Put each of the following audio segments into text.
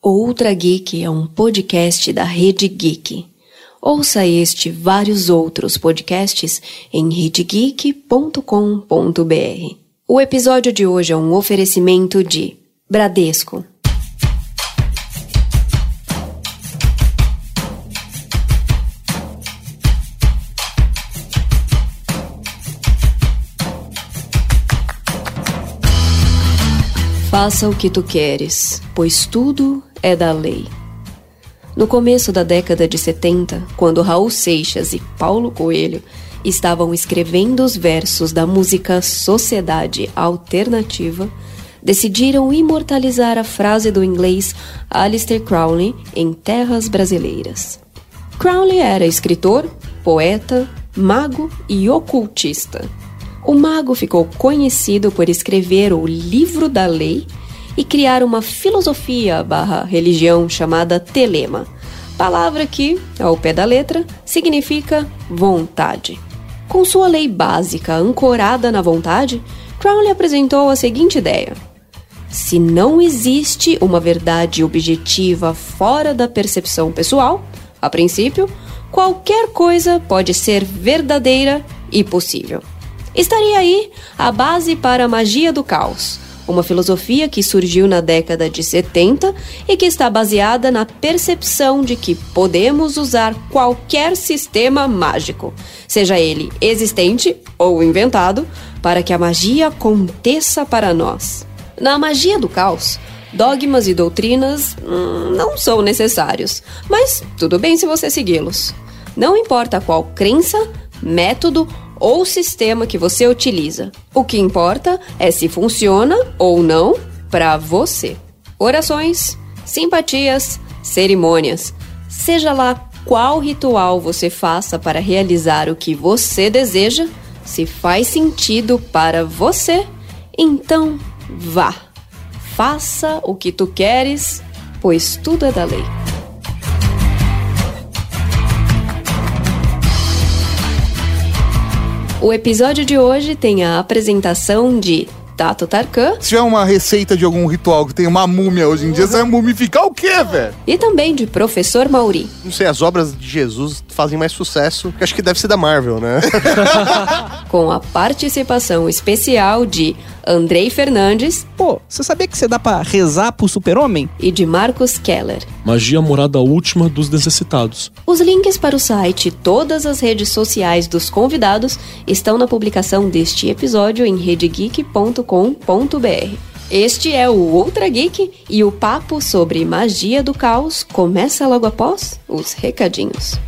Outra Geek é um podcast da Rede Geek. Ouça este e vários outros podcasts em redegeek.com.br. O episódio de hoje é um oferecimento de Bradesco. Faça o que tu queres, pois tudo é da lei. No começo da década de 70, quando Raul Seixas e Paulo Coelho estavam escrevendo os versos da música Sociedade Alternativa, decidiram imortalizar a frase do inglês Alistair Crowley em terras brasileiras. Crowley era escritor, poeta, mago e ocultista. O mago ficou conhecido por escrever o Livro da Lei e criar uma filosofia barra religião chamada telema, palavra que, ao pé da letra, significa vontade. Com sua lei básica ancorada na vontade, Crowley apresentou a seguinte ideia: se não existe uma verdade objetiva fora da percepção pessoal, a princípio, qualquer coisa pode ser verdadeira e possível. Estaria aí a base para a magia do caos uma filosofia que surgiu na década de 70 e que está baseada na percepção de que podemos usar qualquer sistema mágico, seja ele existente ou inventado, para que a magia aconteça para nós. Na magia do caos, dogmas e doutrinas hum, não são necessários, mas tudo bem se você segui-los. Não importa qual crença, método ou sistema que você utiliza. O que importa é se funciona ou não para você. Orações, simpatias, cerimônias, seja lá qual ritual você faça para realizar o que você deseja, se faz sentido para você, então vá. Faça o que tu queres, pois tudo é da lei. O episódio de hoje tem a apresentação de Tato Tarkan. Se tiver uma receita de algum ritual que tem uma múmia hoje em dia, você vai mumificar o quê, velho? E também de Professor Mauri. Não sei, as obras de Jesus fazem mais sucesso, que acho que deve ser da Marvel, né? Com a participação especial de Andrei Fernandes. Pô, você sabia que você dá pra rezar pro super-homem? E de Marcos Keller. Magia morada última dos necessitados. Os links para o site e todas as redes sociais dos convidados estão na publicação deste episódio em redegeek.com este é o Ultra Geek e o papo sobre magia do caos começa logo após os recadinhos.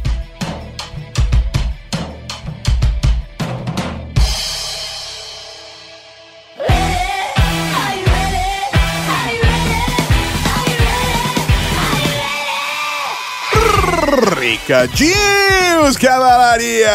Recadinhos, cavalaria!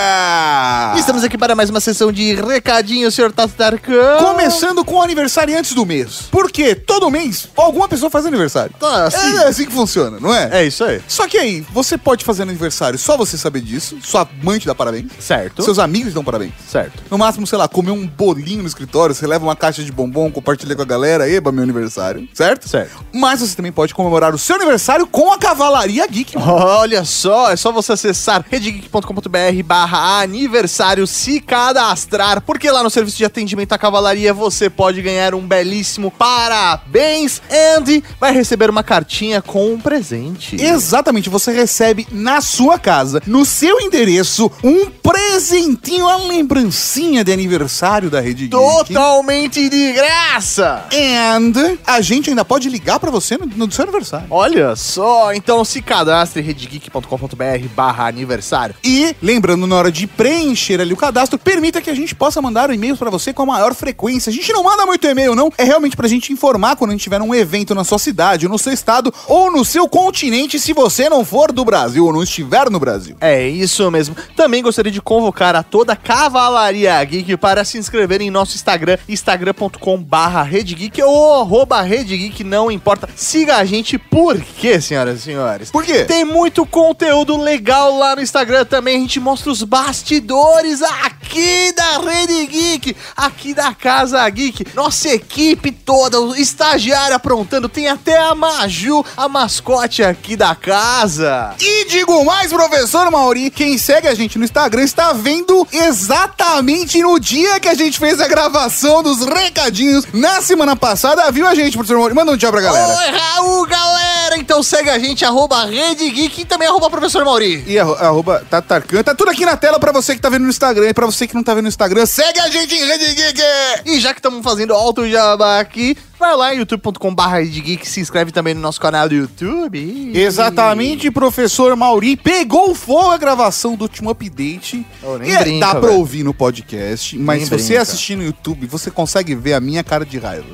Estamos aqui para mais uma sessão de recadinhos, senhor Tato Tarkan. Começando com aniversariantes do mês. Porque todo mês alguma pessoa faz aniversário. Tá, assim. É assim que funciona, não é? É isso aí. Só que aí, você pode fazer aniversário só você saber disso, sua mãe te dá parabéns, Certo. seus amigos dão parabéns. Certo. No máximo, sei lá, comer um bolinho no escritório, você leva uma caixa de bombom, compartilha com a galera, eba, meu aniversário, certo? Certo. Mas você também pode comemorar o seu aniversário com a Cavalaria Geek. Olha só, é só você acessar redegeek.com.br barra aniversário, se cadastrar, porque lá no serviço de atendimento à cavalaria você pode ganhar um belíssimo parabéns and vai receber uma cartinha com um presente. Exatamente, você recebe na sua casa, no seu endereço, um presentinho, uma lembrancinha de aniversário da Rede Geek. Totalmente de graça! And a gente ainda pode ligar pra você no, no seu aniversário. Olha só, então se cadastre redegeek.com.br barra aniversário. E, lembrando, na hora de preencher ali o cadastro, permita que a gente possa mandar e-mails pra você com a maior frequência. A gente não manda muito e-mail, não. É realmente pra gente informar quando a gente tiver um evento na sua cidade, no seu estado ou no seu continente, se você não for do Brasil ou não estiver no Brasil. É isso mesmo. Também gostaria de convocar a toda a Cavalaria Geek para se inscrever em nosso Instagram, instagram.com barra redgeek ou arroba redgeek, não importa. Siga a gente, por quê, senhoras e senhores? Por quê? Tem muito conteúdo conteúdo legal lá no Instagram também. A gente mostra os bastidores aqui da Rede Geek, aqui da Casa Geek. Nossa equipe toda, o estagiário aprontando. Tem até a Maju, a mascote aqui da casa. E digo mais, professor Mauri, quem segue a gente no Instagram está vendo exatamente no dia que a gente fez a gravação dos recadinhos na semana passada. Viu a gente, professor Mauri? Manda um tchau pra galera. Oi, Raul, galera! Então segue a gente, arroba Rede Geek e também arroba Professor Mauri. E arro- arroba Tatarcan. Tá tudo aqui na tela pra você que tá vendo no Instagram. E pra você que não tá vendo no Instagram, segue a gente em Rede Geek! E já que estamos fazendo alto jabá aqui, vai lá em youtube.com.br Geek, se inscreve também no nosso canal do YouTube. Exatamente, professor Mauri pegou fogo a gravação do último update. Oh, nem E é- brinca, dá pra velho. ouvir no podcast, mas Nem se você brinca. assistir no YouTube, você consegue ver a minha cara de raiva.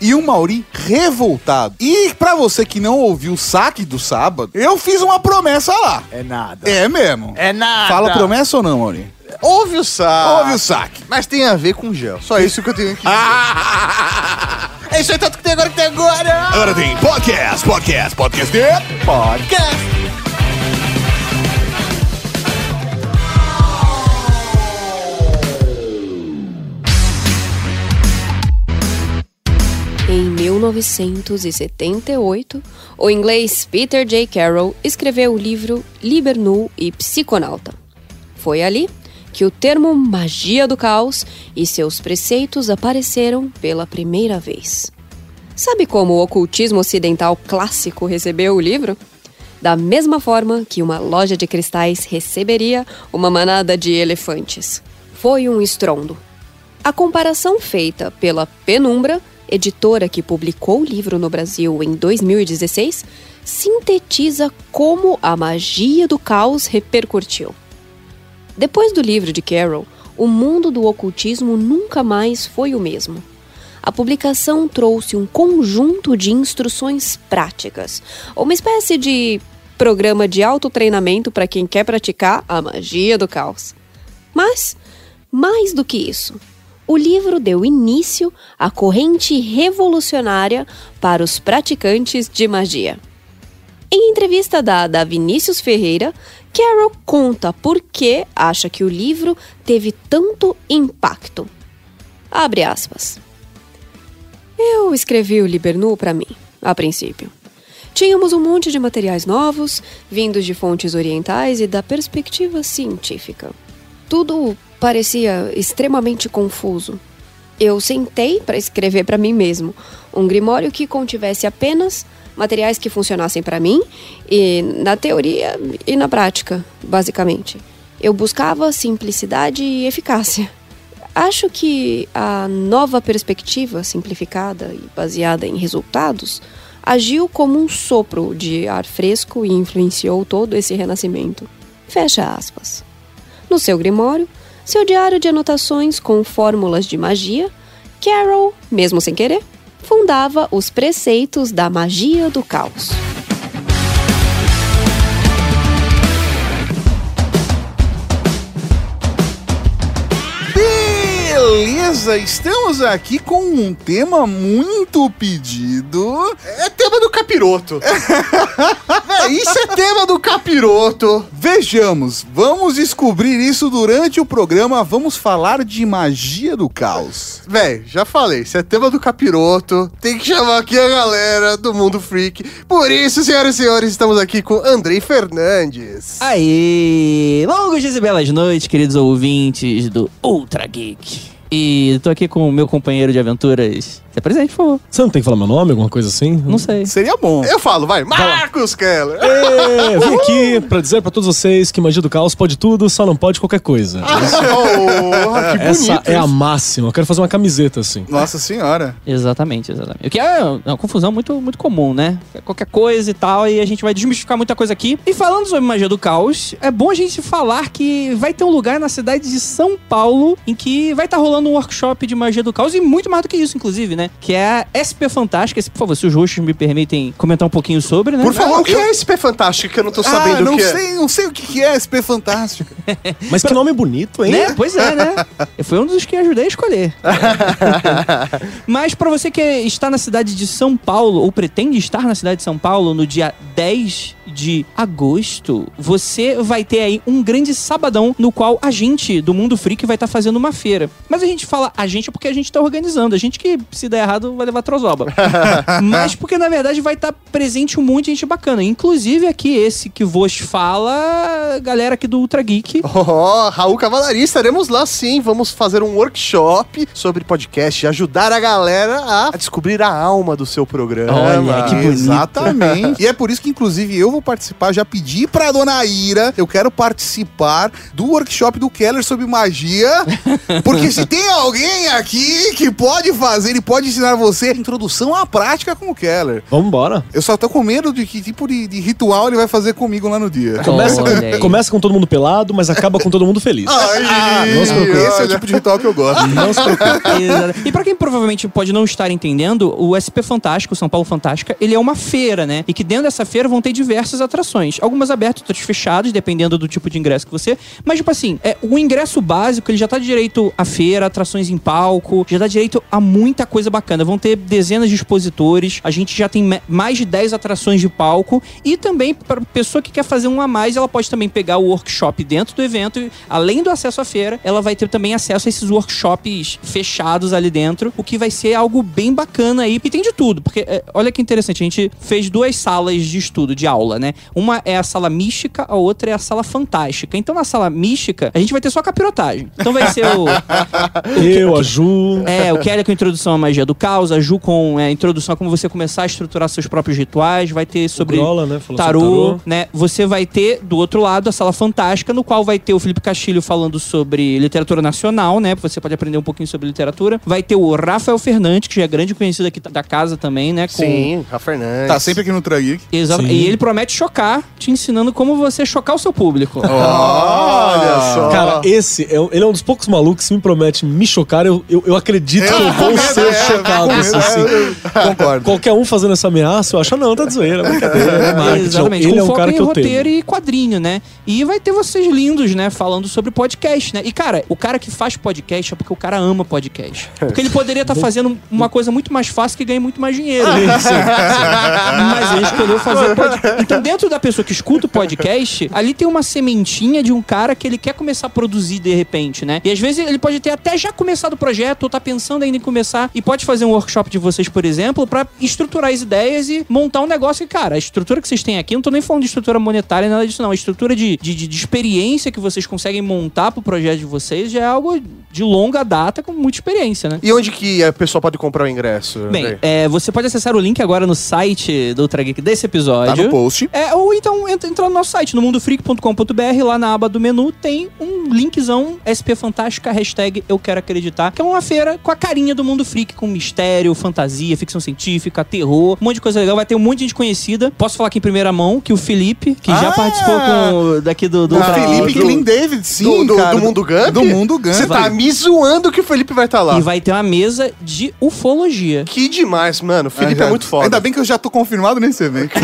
E o Mauri revoltado. E pra você que não ouviu o saque do sábado, eu fiz uma promessa lá. É nada. É mesmo. É nada. Fala promessa ou não, Mauri? Ouve o saco. Ouve o saque. Mas tem a ver com gel. Só isso que eu tenho aqui. Ah! é isso aí, tanto que tem agora que tem agora. Agora tem podcast, podcast, podcast de... Podcast. 1978, o inglês Peter J. Carroll escreveu o livro Liber Nu e Psiconauta. Foi ali que o termo magia do caos e seus preceitos apareceram pela primeira vez. Sabe como o ocultismo ocidental clássico recebeu o livro? Da mesma forma que uma loja de cristais receberia uma manada de elefantes. Foi um estrondo. A comparação feita pela Penumbra, editora que publicou o livro no Brasil em 2016, sintetiza como a magia do caos repercutiu. Depois do livro de Carroll, o mundo do ocultismo nunca mais foi o mesmo. A publicação trouxe um conjunto de instruções práticas, uma espécie de programa de autotreinamento para quem quer praticar a magia do caos. Mas, mais do que isso, o livro deu início à corrente revolucionária para os praticantes de magia. Em entrevista dada a Vinícius Ferreira, Carol conta por que acha que o livro teve tanto impacto. Abre aspas. Eu escrevi o Libernu para mim, a princípio. Tínhamos um monte de materiais novos, vindos de fontes orientais e da perspectiva científica. Tudo parecia extremamente confuso. Eu sentei para escrever para mim mesmo um grimório que contivesse apenas materiais que funcionassem para mim e na teoria e na prática, basicamente. Eu buscava simplicidade e eficácia. Acho que a nova perspectiva simplificada e baseada em resultados agiu como um sopro de ar fresco e influenciou todo esse renascimento. Fecha aspas. No seu grimório, seu diário de anotações com fórmulas de magia, Carol, mesmo sem querer, fundava os preceitos da magia do caos. Beleza, estamos aqui com um tema muito pedido. É tema do capiroto. Véi, isso é tema do capiroto. Vejamos, vamos descobrir isso durante o programa. Vamos falar de magia do caos. Véi, já falei, isso é tema do capiroto. Tem que chamar aqui a galera do mundo freak. Por isso, senhoras e senhores, estamos aqui com Andrei Fernandes. Aê! Longos dias e belas noites, queridos ouvintes do Ultra Geek. E tô aqui com o meu companheiro de aventuras. Se apresente, por favor. Você não tem que falar meu nome, alguma coisa assim? Não sei. Seria bom. Eu falo, vai, Marcos Keller. É, vim aqui pra dizer pra todos vocês que magia do caos pode tudo, só não pode qualquer coisa. Oh, que Essa é a máxima. Eu quero fazer uma camiseta assim. Nossa senhora. Exatamente, exatamente. O que é uma confusão muito, muito comum, né? Qualquer coisa e tal, e a gente vai desmistificar muita coisa aqui. E falando sobre magia do caos, é bom a gente falar que vai ter um lugar na cidade de São Paulo em que vai estar rolando um workshop de magia do caos, e muito mais do que isso, inclusive, né? Que é a SP Fantástica. Esse, por favor, se os hosts me permitem comentar um pouquinho sobre, né? Por favor, Não, o que eu- é esse pé fantástico que eu não tô ah, sabendo não o que é? sei, não sei o que é SP Fantástico. Mas que nome bonito, hein? Né? Pois é, né? Foi um dos que ajudei a escolher. Mas pra você que está na cidade de São Paulo, ou pretende estar na cidade de São Paulo no dia 10 de agosto, você vai ter aí um grande sabadão no qual a gente do Mundo Freak vai estar fazendo uma feira. Mas a gente fala a gente porque a gente tá organizando. A gente que, se der errado, vai levar trozoba. Mas porque, na verdade, vai estar presente um monte de gente bacana. Inclusive aqui, esse que vos fala, galera aqui do Ultra Geek. Oh, Raul Cavalari, estaremos lá sim. Vamos fazer um workshop sobre podcast, ajudar a galera a descobrir a alma do seu programa. Olha, que bonito. Exatamente. e é por isso que, inclusive, eu vou participar. Já pedi pra dona Ira, eu quero participar do workshop do Keller sobre magia. Porque se tem alguém aqui que pode fazer e pode ensinar você introdução à prática com o Keller. Vambora. Eu só tô com medo de que tipo de, de ritual ele vai fazer comigo lá no dia. Começa, começa com todo mundo pelado, mas acaba com todo mundo feliz. Ai, não se preocupe. esse é o tipo de ritual que eu gosto. Não se preocupe. E pra quem provavelmente pode não estar entendendo, o SP Fantástico, São Paulo Fantástica, ele é uma feira, né? E que dentro dessa feira vão ter diversas atrações. Algumas abertas, outras fechadas, dependendo do tipo de ingresso que você. Mas, tipo assim, é, o ingresso básico, ele já tá direito à feira, atrações em palco, já dá direito a muita coisa bacana. Vão ter dezenas de expositores, a gente já tem mais de 10 atrações de palco. E também, para pessoa que quer fazer um a mais, ela pode também pegar o workshop dentro do evento. E, além do acesso à feira, ela vai ter também acesso a esses workshops fechados ali dentro, o que vai ser algo bem bacana aí. E tem de tudo, porque é, olha que interessante, a gente fez duas salas de estudo, de aula, né? Uma é a sala mística, a outra é a sala fantástica. Então na sala mística, a gente vai ter só capirotagem. Então vai ser o. Eu, a Ju. É, o Kelly com introdução à magia do caos, a Ju com é, introdução a como você começar a estruturar seus próprios rituais, vai ter sobre Grola, né, falou tarô, sobre tarô. né? Você vai ter do outro lado a sala fantástica, no qual vai ter o Felipe Castilho falando sobre literatura nacional, né? Você pode aprender um pouquinho sobre literatura. Vai ter o Rafael Fernandes, que já é grande conhecido aqui da casa também, né? Com- Sim, Rafa Fernandes. Tá sempre aqui no Trageek. Exato. Sim. E ele promete chocar, te ensinando como você chocar o seu público. Olha só. Cara, esse é, ele é um dos poucos malucos que me promete me chocar. Eu, eu, eu acredito que eu vou ser chocado. com assim, é, eu Concordo. Qualquer um fazendo essa ameaça, eu acho, "Ah, não, tá de zoeira, é brincadeira, é marketing. Exatamente, Ele com é um cara em que eu roteiro tenho. e quadrinho, né? E vai ter vocês lindos, né? Falando sobre podcast, né? E, cara, o cara que faz podcast é porque o cara ama podcast. Porque ele poderia estar fazendo uma coisa muito mais fácil que ganha muito mais dinheiro. Mas ele escolheu fazer podcast. Então, dentro da pessoa que escuta o podcast, ali tem uma sementinha de um cara que ele quer começar a produzir de repente, né? E às vezes ele pode ter até já começado o projeto, ou tá pensando ainda em começar, e pode fazer um workshop de vocês, por exemplo, pra estruturar as ideias e montar um negócio que, cara, a estrutura que vocês têm aqui, não tô nem falando de estrutura monetária, nada disso, não. A estrutura de, de, de- experiência que vocês conseguem montar pro projeto de vocês já é algo de longa data com muita experiência, né? E onde que a pessoa pode comprar o ingresso? Bem, é, você pode acessar o link agora no site do Ultra Geek desse Tá episódio. no post. É, ou então entra, entra no nosso site, no mundofreak.com.br, lá na aba do menu tem um linkzão SP Fantástica, hashtag Eu Quero Acreditar, que é uma feira com a carinha do Mundo Freak, com mistério, fantasia, ficção científica, terror, um monte de coisa legal. Vai ter um monte de gente conhecida. Posso falar aqui em primeira mão que o Felipe, que já Ah! participou com, daqui do... do Felipe Geek, Clean David, sim, do, do, cara. do Mundo Gump? Do Mundo Gump. Você tá me zoando que o Felipe vai estar lá. E vai ter uma mesa de ufologia. Que demais, mano. O Felipe Ah, já- é muito foda. Ainda bem que eu já tô confirmado nesse evento.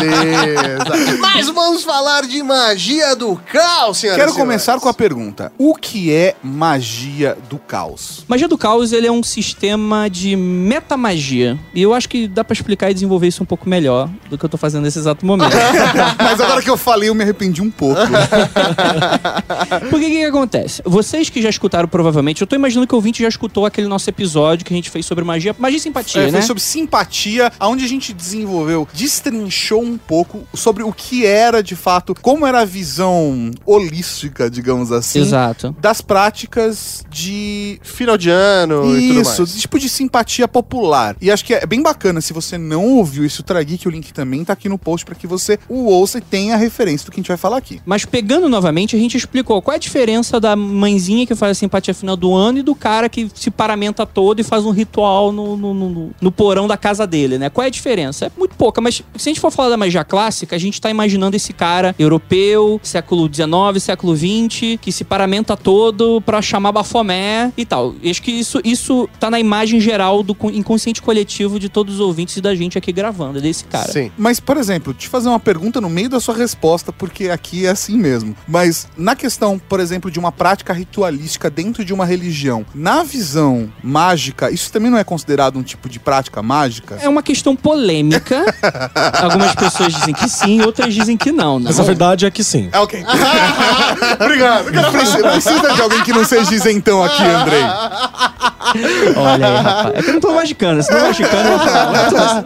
Beleza. Mas vamos falar de magia do caos, senhoras Quero e senhores. começar com a pergunta: O que é magia do caos? Magia do Caos, ele é um sistema de metamagia. E eu acho que dá pra explicar e desenvolver isso um pouco melhor do que eu tô fazendo nesse exato momento. Mas agora que eu falei, eu me arrependi um pouco. Porque o que, que acontece? Vocês que já escutaram provavelmente, eu tô imaginando que o ouvinte já escutou aquele nosso episódio que a gente fez sobre magia, magia e simpatia, É, né? foi sobre simpatia, onde a gente desenvolveu, destrinchou um pouco sobre o que era de fato, como era a visão holística, digamos assim, Exato. das práticas de Final de ano e tudo Isso, mais. tipo de simpatia popular. E acho que é bem bacana, se você não ouviu isso, trague que o link também tá aqui no post pra que você o ouça e tenha a referência do que a gente vai falar aqui. Mas pegando novamente, a gente explicou qual é a diferença da mãezinha que faz a simpatia final do ano e do cara que se paramenta todo e faz um ritual no, no, no- no porão da casa dele, né? Qual é a diferença? É muito pouca pouca, mas se a gente for falar da magia clássica, a gente tá imaginando esse cara europeu, século XIX, século XX, que se paramenta todo pra chamar Bafomé e tal. E acho que isso, isso tá na imagem geral do co- inconsciente coletivo de todos os ouvintes e da gente aqui gravando, desse cara. Sim. Mas, por exemplo, te fazer uma pergunta no meio da sua resposta, porque aqui é assim mesmo. Mas na questão, por exemplo, de uma prática ritualística dentro de uma religião, na visão mágica, isso também não é considerado um tipo de prática mágica? É uma questão polêmica. Algumas pessoas dizem que sim, outras dizem que não. não. Mas a verdade é que sim. É ok. Obrigado. Precisa, precisa de alguém que não seja isentão aqui, Andrei. Olha aí, rapaz. É que eu não tô magicando. Se não magicando, eu vou falar.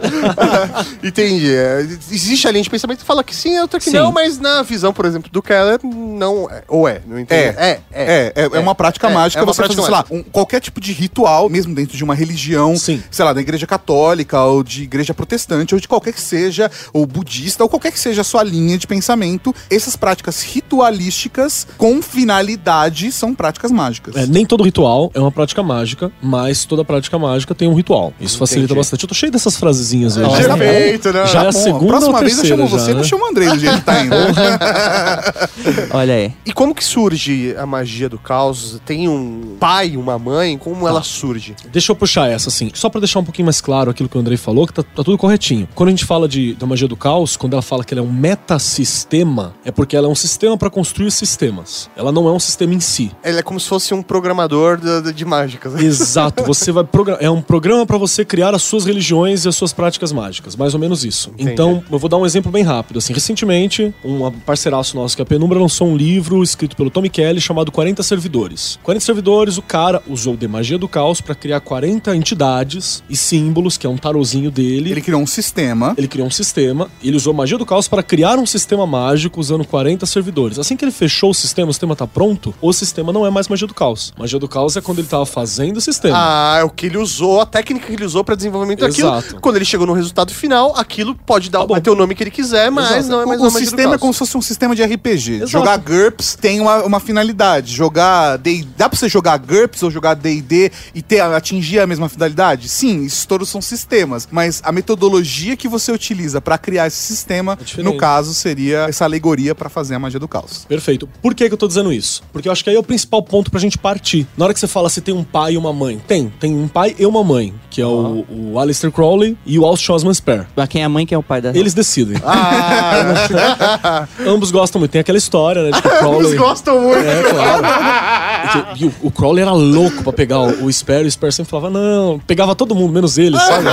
Entendi. É, Existe a linha de pensamento que fala que sim, outra que Sim. não, mas na visão, por exemplo, do Keller, não é. Ou é, não entendi. É. É, é, é uma prática É, mágica é uma você fazer, prática sei lá, um- qualquer tipo de ritual, mesmo dentro de uma religião, Sim. sei lá, da igreja católica, ou de igreja protestante, ou de qualquer que seja, ou budista, ou qualquer que seja a sua linha de pensamento, essas práticas ritualísticas com finalidade são práticas mágicas. É, nem todo ritual é uma prática mágica, mas toda prática mágica tem um ritual. Isso facilita Entendi. bastante. Eu tô cheio dessas frasezinhas hoje. Mas tá bom. Perfeito, né? Já é a Bom, segunda próxima ou vez eu terceira chamo você, já, não né? chamo o Andrei do jeito que tá indo. Olha aí. E como que surge a magia do caos? Tem um pai, uma mãe? Como ela surge? Deixa eu puxar essa, assim. Só pra deixar um pouquinho mais claro aquilo que o Andrei falou, que tá, tá tudo corretinho. Quando a gente fala de, da magia do caos, quando ela fala que ela é um metasistema, é porque ela é um sistema pra construir sistemas. Ela não é um sistema em si. Ele é como se fosse um programador de, de- de mágicas. Exato, você vai é um programa pra você criar as suas religiões e as suas práticas mágicas, mais ou menos isso. Entendi. Então, eu vou dar um exemplo bem rápido. Assim, recentemente, um parceiraço nosso que é a Penumbra lançou um livro escrito pelo Tommy Kelly chamado 40 servidores. 40 servidores, o cara usou de magia do caos pra criar 40 entidades e símbolos, que é um tarozinho dele. Ele criou um sistema. Ele criou um sistema, e ele usou magia do caos para criar um sistema mágico usando 40 servidores. Assim que ele fechou o sistema, o sistema tá pronto, o sistema não é mais magia do caos. Magia do caos é quando ele tava fazendo o sistema. Ah, é o que ele usou, a técnica que ele usou pra desenvolvimento daquilo. Exato. Quando ele chegou no resultado final, aquilo pode dar, Tá bom. vai ter o nome que ele quiser, mas Exato. não é mais o uma o magia do sistema é caos. como se fosse um sistema de RPG. Exato. Jogar GURPS tem uma, uma finalidade. Jogar D Dá pra você jogar GURPS ou jogar DD e ter, atingir a mesma finalidade? Sim, isso todos são sistemas. Mas a metodologia que você utiliza pra criar esse sistema, É no caso, seria essa alegoria pra fazer a magia do caos. Perfeito. Por que, que eu tô dizendo isso? Porque eu acho que aí é o principal ponto pra gente partir. Na hora que você fala se tem um pai e uma mãe, tem. Tem um pai e uma mãe, que é o, o Aleister Crowley e o Alce Osman Spare. Pra quem é a mãe, quem é o pai da. Eles decidem. Ah, Ambos gostam muito. Tem aquela história, né, de que o Crowley... gostam muito. É, claro. E que- E o, o Crowley era louco pra pegar o, o Spare, e o Spare sempre falava, não, pegava todo mundo, menos ele, sabe?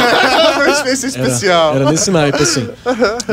Esse Era, especial. era nesse naipe, assim.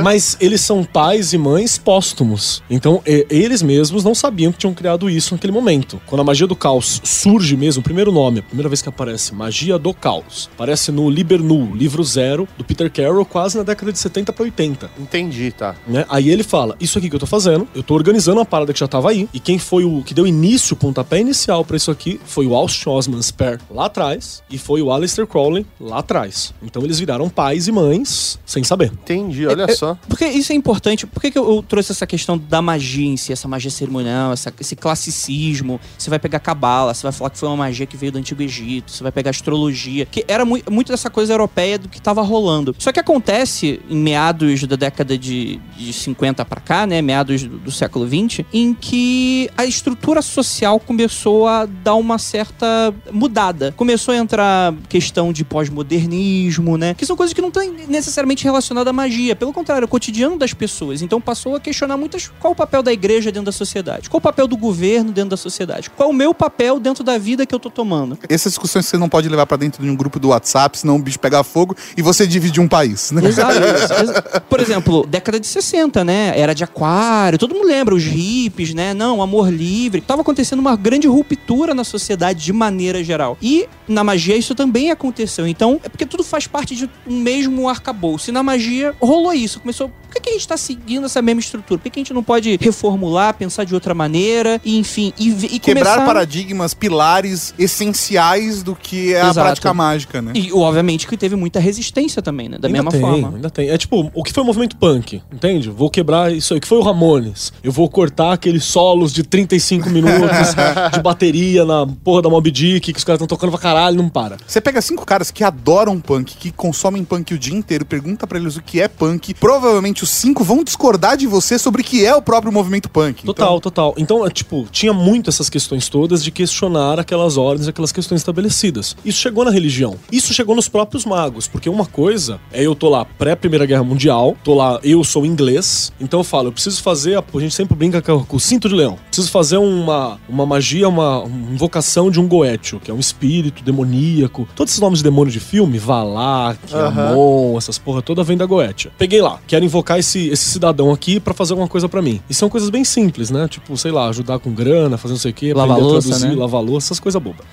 Mas eles são pais e mães póstumos. Então, e- eles mesmos não sabiam que tinham criado isso naquele momento. Quando a magia do caos surge mesmo, o primeiro nome, a primeira vez que aparece, Magia do Caos, aparece no Liber Nu, livro zero, do Peter Carroll, quase na década de 70 pra 80. Entendi, tá. né? Aí ele fala: Isso aqui que eu tô fazendo, eu tô organizando uma parada que já tava aí. E quem foi o que deu início, o pontapé inicial pra isso aqui, foi o Alst Osman Spare lá atrás e foi o Aleister Crowley lá atrás. Então eles viraram pais e mães sem saber. Entendi, olha É, só. Porque isso é importante. Por que, que eu, eu trouxe essa questão da magia em si, essa magia cerimonial, essa- esse classicismo? Você vai pegar cabala, você vai falar que foi uma magia que veio do Antigo Egito, você vai pegar astrologia, que era mui- muito dessa coisa europeia do que tava rolando. Só que acontece em meados da década de, de 50 pra cá, né? Meados do, do século 20, em que a estrutura social começou a dar uma certa mudada. Começou a entrar questão de pós-modernismo, né? Que são coisas que não estão necessariamente relacionadas à magia. Pelo contrário, é o cotidiano das pessoas. Então passou a questionar muitas qual o papel da igreja dentro da sociedade, qual o papel do governo dentro da sociedade, qual o meu papel dentro da vida que eu tô tomando. Essas discussões você não pode levar pra dentro de um grupo do WhatsApp, senão o bicho pega fogo e você divide um país, né? Exato. Exa- Por exemplo, década de 60, né? Era de aquário, todo mundo lembra, os hippies, né? Não, amor livre. Tava acontecendo uma grande ruptura na sociedade de maneira geral. E na magia isso também aconteceu. Então, é porque tudo faz parte de um mesmo arcabouço. E na magia rolou isso. Começou. Por que, que a gente tá seguindo essa mesma estrutura? Por que, que a gente não pode reformular, pensar de outra maneira, e enfim, e, e Quebrar começar... paradigmas, pilares essenciais do que é Exato. a prática mágica, né? E obviamente que teve muita resistência também, né? Da ainda mesma tem, forma. Ainda tem. É tipo, o que foi o movimento punk, entende? Vou quebrar isso aí. O que foi o Ramones? Eu vou cortar aqueles solos de 35 minutos de bateria na porra da Mob Dick, que os caras estão tocando pra caralho, não para. Você pega cinco caras que adoram punk, que consomem punk o dia inteiro, pergunta pra eles o que é punk. Provavelmente os cinco vão discordar de você sobre o que é o próprio movimento punk. Total, total. Então, é, tipo, tinha muito essas questões todas de questionar aquelas ordens, aquelas questões estabelecidas. Isso chegou na religião. Isso chegou nos próprios magos, porque uma coisa é eu tô lá pré-Primeira Guerra Mundial, tô lá, eu sou inglês, então eu falo, eu preciso fazer, a, a gente sempre brinca com, o cinto de leão. Preciso fazer uma, uma magia, uma, invocação de um Goethe, que é um espírito demoníaco. Todos esses nomes de demônio de filme, Valak, Amon, essas porra toda vem da Goetia. Peguei lá, quero invocar esse, esse cidadão aqui pra fazer alguma coisa pra mim. E são coisas bem simples, né? Tipo, sei lá, ajudar com grana, fazer não sei o quê, Lavar louça, traduzir, né? lavar louça, essas coisas bobas.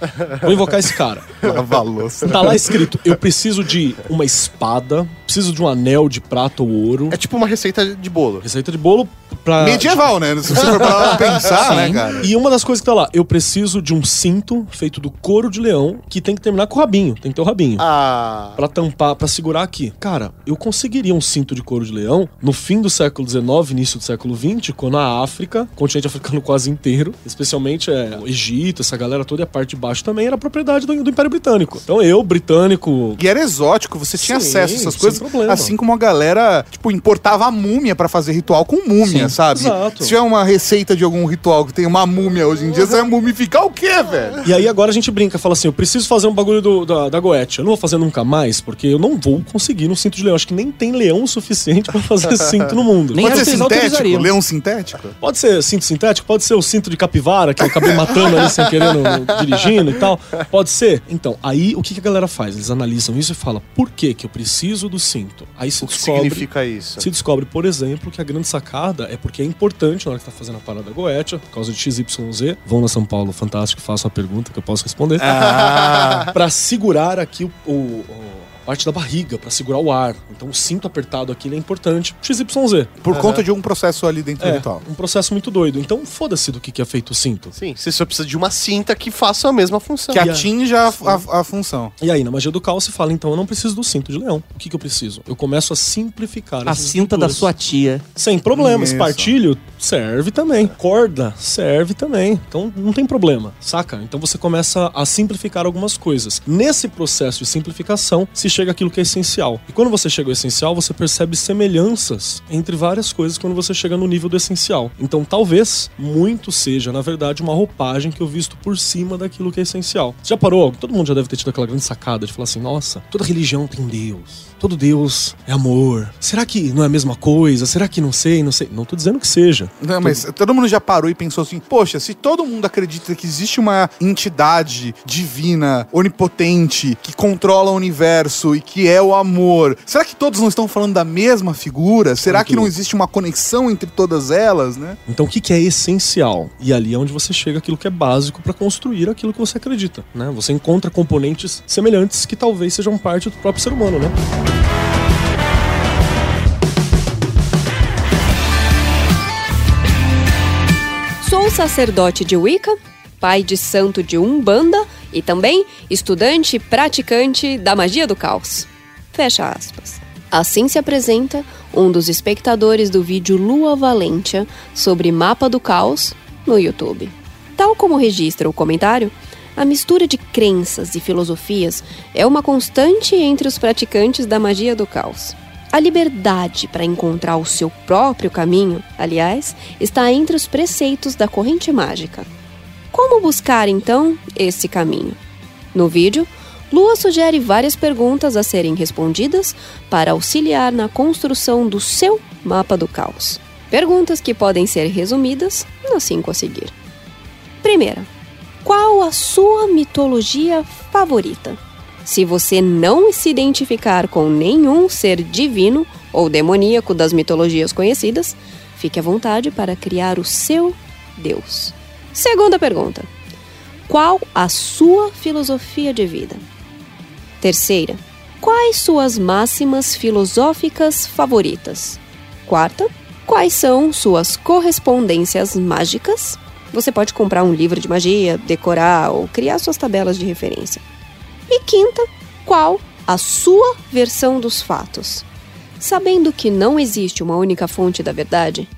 Vou invocar esse cara. Lavar louça. Tá lá escrito, eu preciso de uma espada, preciso de um anel de prata ou ouro. É tipo uma receita de bolo. Receita de bolo pra... Medieval, né? Se você for pra pensar, né, Sim. cara? E uma das coisas que tá lá, eu preciso de um cinto feito do couro de leão que tem que terminar com o rabinho. Tem que ter o rabinho. Ah. Pra tampar, pra segurar aqui. Cara, eu conseguiria um cinto de couro de leão no fim do século XIX, início do século XX, quando a África, o continente africano quase inteiro, especialmente é, o Egito, essa galera toda e a parte de baixo também era propriedade do, do Império Britânico. Então eu, britânico, E era exótico, você tinha Sim, acesso a essas sem coisas, problema. assim como a galera, tipo, importava a múmia pra fazer ritual com múmia, Sim, sabe? exato. Se tiver uma receita de algum ritual que tem uma múmia hoje em dia, você vai mumificar o quê, velho? E aí agora a gente brinca, fala assim, eu preciso fazer um bagulho do- da, da Goethe. Eu não vou fazer nunca mais, porque eu não vou conseguir no cinto de leão. Acho que nem tem leão o suficiente pra fazer cinto no mundo. Nem Pode ser artesão sintético? Leão sintético? Pode ser cinto sintético, pode ser o cinto de capivara, que eu acabei matando ali sem querer no- no- dirigindo e tal. Pode ser. Então, aí o que, que a galera faz? Eles analisam isso e falam, por que que eu preciso do cinto? Aí se O que descobre... significa isso? Se descobre, por exemplo, que a grande sacada é porque é importante na hora que tá fazendo a parada Goethe, por causa de XYZ. Vão na São Paulo, fantástico, façam a pergunta que eu posso responder. Ah, Pra segurar aqui o, o- o- parte da barriga, pra segurar o ar. Então o cinto apertado aqui ele é importante. XYZ. por conta de um processo ali dentro do É, ritual. um processo muito doido. Então foda-se do que, que é feito o cinto. Sim, você só precisa de uma cinta que faça a mesma função. Que atinja a, a- a função. E aí, na magia do caos, se fala, então eu não preciso do cinto de leão. O que, que eu preciso? Eu começo a simplificar A cinta da sua tia. Sem problema. Isso. Espartilho serve também. Corda serve também. Então não tem problema, saca? Então você começa a simplificar algumas coisas. Nesse processo de simplificação, se chega àquilo que é essencial. E quando você chega ao essencial, você percebe semelhanças entre várias coisas quando você chega no nível do essencial. Então talvez muito seja, na verdade, uma roupagem que eu visto por cima daquilo que é essencial. Já parou? Todo mundo já deve ter tido aquela grande sacada de falar assim: nossa, toda religião tem Deus. Todo Deus é amor. Será que não é a mesma coisa? Será que não sei, não sei? Não tô dizendo que seja. Não, mas todo mundo já parou e pensou assim: poxa, se todo mundo acredita que existe uma entidade divina, onipotente, que controla o universo e que é o amor, será que todos não estão falando da mesma figura? Será que não existe uma conexão entre todas elas, né? Então, o que, que é essencial? E ali é onde você chega aquilo que é básico para construir aquilo que você acredita, né? Você encontra componentes semelhantes que talvez sejam parte do próprio ser humano, né? Sou sacerdote de Wicca, pai de santo de Umbanda e também estudante praticante da magia do caos. Fecha aspas. Assim se apresenta um dos espectadores do vídeo Lua Valentia sobre mapa do caos no YouTube. Tal como registra o comentário, a mistura de crenças e filosofias é uma constante entre os praticantes da magia do caos. A liberdade para encontrar o seu próprio caminho, aliás, está entre os preceitos da corrente mágica. Como buscar então esse caminho? No vídeo, Lua sugere várias perguntas a serem respondidas para auxiliar na construção do seu mapa do caos. Perguntas que podem ser resumidas nas cinco a seguir. Primeira, qual a sua mitologia favorita? Se você não se identificar com nenhum ser divino ou demoníaco das mitologias conhecidas, fique à vontade para criar o seu Deus. Segunda pergunta: qual a sua filosofia de vida? Terceira, quais suas máximas filosóficas favoritas? quarta, quais são suas correspondências mágicas? Você pode comprar um livro de magia, decorar ou criar suas tabelas de referência. E quinta, qual a sua versão dos fatos? Sabendo que não existe uma única fonte da verdade,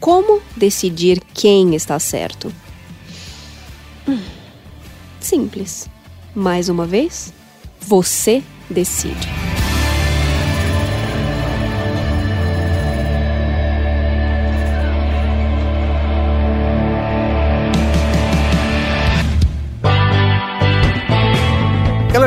como decidir quem está certo? Hum, Simples. Mais uma vez, você decide.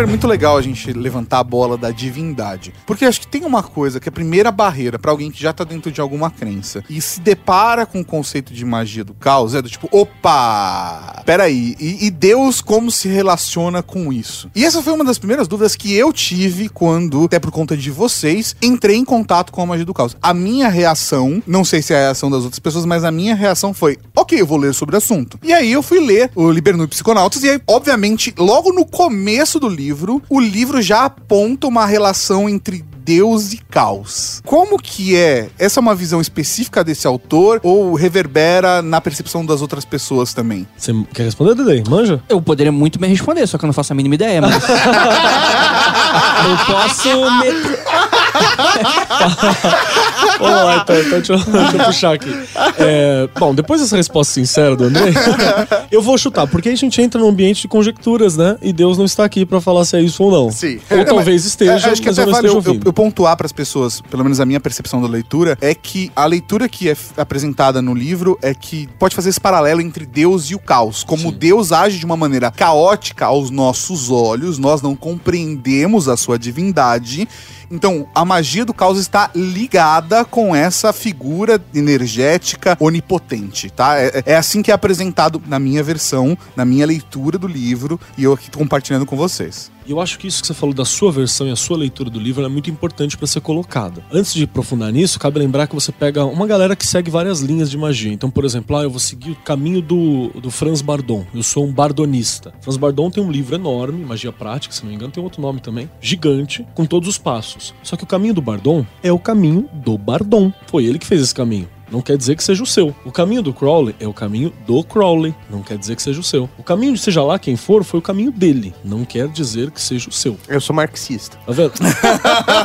É muito legal a gente levantar a bola da divindade. Porque acho que tem uma coisa que é a primeira barreira pra alguém que já tá dentro de alguma crença e se depara com o conceito de magia do caos é do tipo, opa! Peraí, e, e Deus como se relaciona com isso? E essa foi uma das primeiras dúvidas que eu tive quando, até por conta de vocês, entrei em contato com a magia do caos. A minha reação, não sei se é a reação das outras pessoas, mas a minha reação foi, ok, eu vou ler sobre o assunto. E aí eu fui ler o Libernui Psiconautas e aí, obviamente, logo no começo do livro, o livro já aponta uma relação entre Deus e caos. Como que é? Essa é uma visão específica desse autor ou reverbera na percepção das outras pessoas também? Você quer responder, Dedei? Manja? Eu poderia muito bem responder, só que eu não faço a mínima ideia, mas. eu posso meter. Vamos lá, então, então deixa, eu, deixa eu puxar aqui. É, bom, depois dessa resposta sincera do André, eu vou chutar, porque a gente entra num ambiente de conjecturas, né? E Deus não está aqui pra falar se é isso ou não. Sim. Ou É, talvez esteja, é, acho que mas até eu vale eu, eu, eu pontuar para as pessoas, pelo menos a minha percepção da leitura, é que a leitura que é apresentada no livro é que pode fazer esse paralelo entre Deus e o caos. Como Deus age de uma maneira caótica aos nossos olhos, nós não compreendemos a sua divindade. Então, a magia do caos está ligada com essa figura energética onipotente, tá? É, é assim que é apresentado na minha versão, na minha leitura do livro, e eu aqui compartilhando com vocês. E eu acho que isso que você falou da sua versão e a sua leitura do livro é muito importante pra ser colocada. Antes de aprofundar nisso, cabe lembrar que você pega uma galera que segue várias linhas de magia. Então, por exemplo, ah, eu vou seguir o caminho do, do Franz Bardon. Eu sou um bardonista. Franz Bardon tem um livro enorme, Magia Prática, se não me engano, tem outro nome também, gigante, com todos os passos. Só que o caminho do Bardon é o caminho do Bardon. Foi ele que fez esse caminho. Não quer dizer que seja o seu. O caminho do Crowley é o caminho do Crowley. Não quer dizer que seja o seu. O caminho de seja lá quem for foi o caminho dele. Não quer dizer que seja o seu. Eu sou marxista. Tá vendo?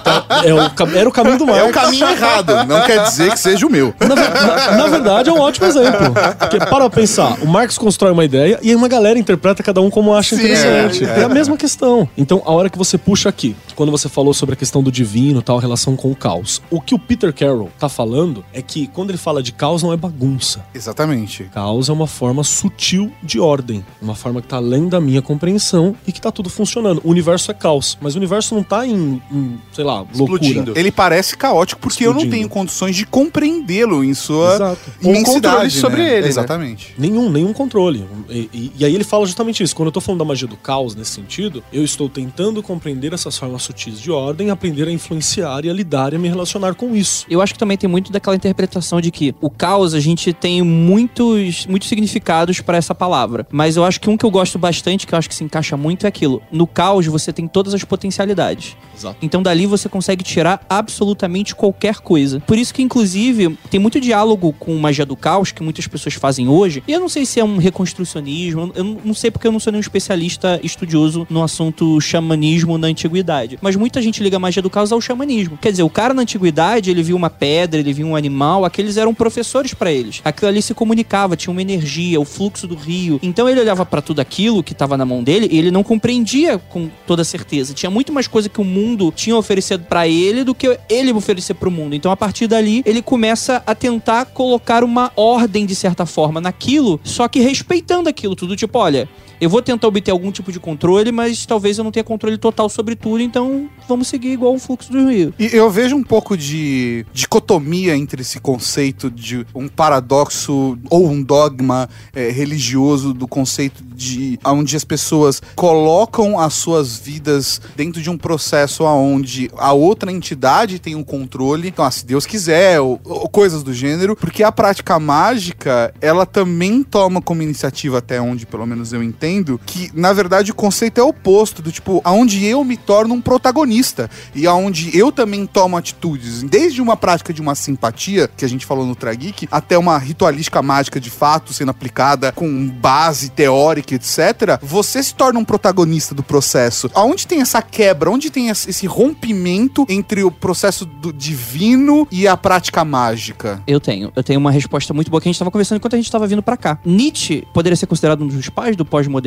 Tá, é o era o caminho do Marx. É o caminho errado, não quer dizer que seja o meu. Na, na- na verdade, é um ótimo exemplo. Porque, para pensar, o Marx constrói uma ideia e aí uma galera interpreta cada um como acha Sim, interessante. é, É, a mesma questão. Então, a hora que você puxa aqui, quando você falou sobre a questão do divino tal, relação com o caos, o que o Peter Carroll tá falando é que quando ele fala de caos, não é bagunça. Exatamente. Caos é uma forma sutil de ordem, uma forma que tá além da minha compreensão e que tá tudo funcionando. O universo é caos, mas o universo não tá em, em, sei lá, loucura. Explodindo. Ele parece caótico porque eu não Explodindo. tenho condições de compreendê-lo em sua Exato. Um imensidade. controle sobre né? ele, né? Exatamente. Nenhum, nenhum controle. E, e- e aí ele fala justamente isso. Quando eu tô falando da magia do caos nesse sentido, eu estou tentando compreender essas formas sutis de ordem, aprender a influenciar e a lidar e a me relacionar com isso. Eu acho que também tem muito daquela interpretação de que o caos, a gente tem muitos, muitos significados pra essa palavra. Mas eu acho que um que eu gosto bastante, que eu acho que se encaixa muito, é aquilo. No caos, você tem todas as potencialidades. Exato. Então dali você consegue tirar absolutamente qualquer coisa. Por isso que, inclusive, tem muito diálogo com magia do caos que muitas pessoas fazem hoje. E eu não sei se é um reconstrucionismo, eu não- sei porque eu não sou nenhum especialista estudioso no assunto xamanismo na antiguidade. Mas muita gente liga a magia do caos ao xamanismo. Quer dizer, o cara na antiguidade, ele viu uma pedra, ele viu um animal, aqueles eram professores pra eles. Aquilo ali se comunicava, tinha uma energia, o fluxo do rio. Então ele olhava pra tudo aquilo que tava na mão dele e ele não compreendia com toda certeza. Tinha muito mais coisa que o mundo tinha oferecido pra ele do que ele oferecer pro mundo. Então a partir dali ele começa a tentar colocar uma ordem de certa forma naquilo, só que respeitando aquilo tudo, tipo, olha, eu vou tentar obter algum tipo de controle, mas talvez eu não tenha controle total sobre tudo, então vamos seguir igual o fluxo do rio. E eu vejo um pouco de dicotomia entre esse conceito de um paradoxo ou um dogma eh, religioso do conceito de onde as pessoas colocam as suas vidas dentro de um processo aonde a outra entidade tem um controle, então ah, se Deus quiser ou, ou coisas do gênero, porque a prática mágica ela também toma como iniciativa até onde pelo menos eu entendo que, na verdade, o conceito é oposto, do tipo, aonde eu me torno um protagonista e aonde eu também tomo atitudes, desde uma prática de uma simpatia, que a gente falou no Trageek, até uma ritualística mágica de fato sendo aplicada com base teórica, etc. Você se torna um protagonista do processo. Aonde tem essa quebra? Onde tem esse rompimento entre o processo do divino e a prática mágica? Eu tenho. Eu tenho uma resposta muito boa que a gente tava conversando enquanto a gente tava vindo pra cá. Nietzsche poderia ser considerado um dos pais do pós-modernismo?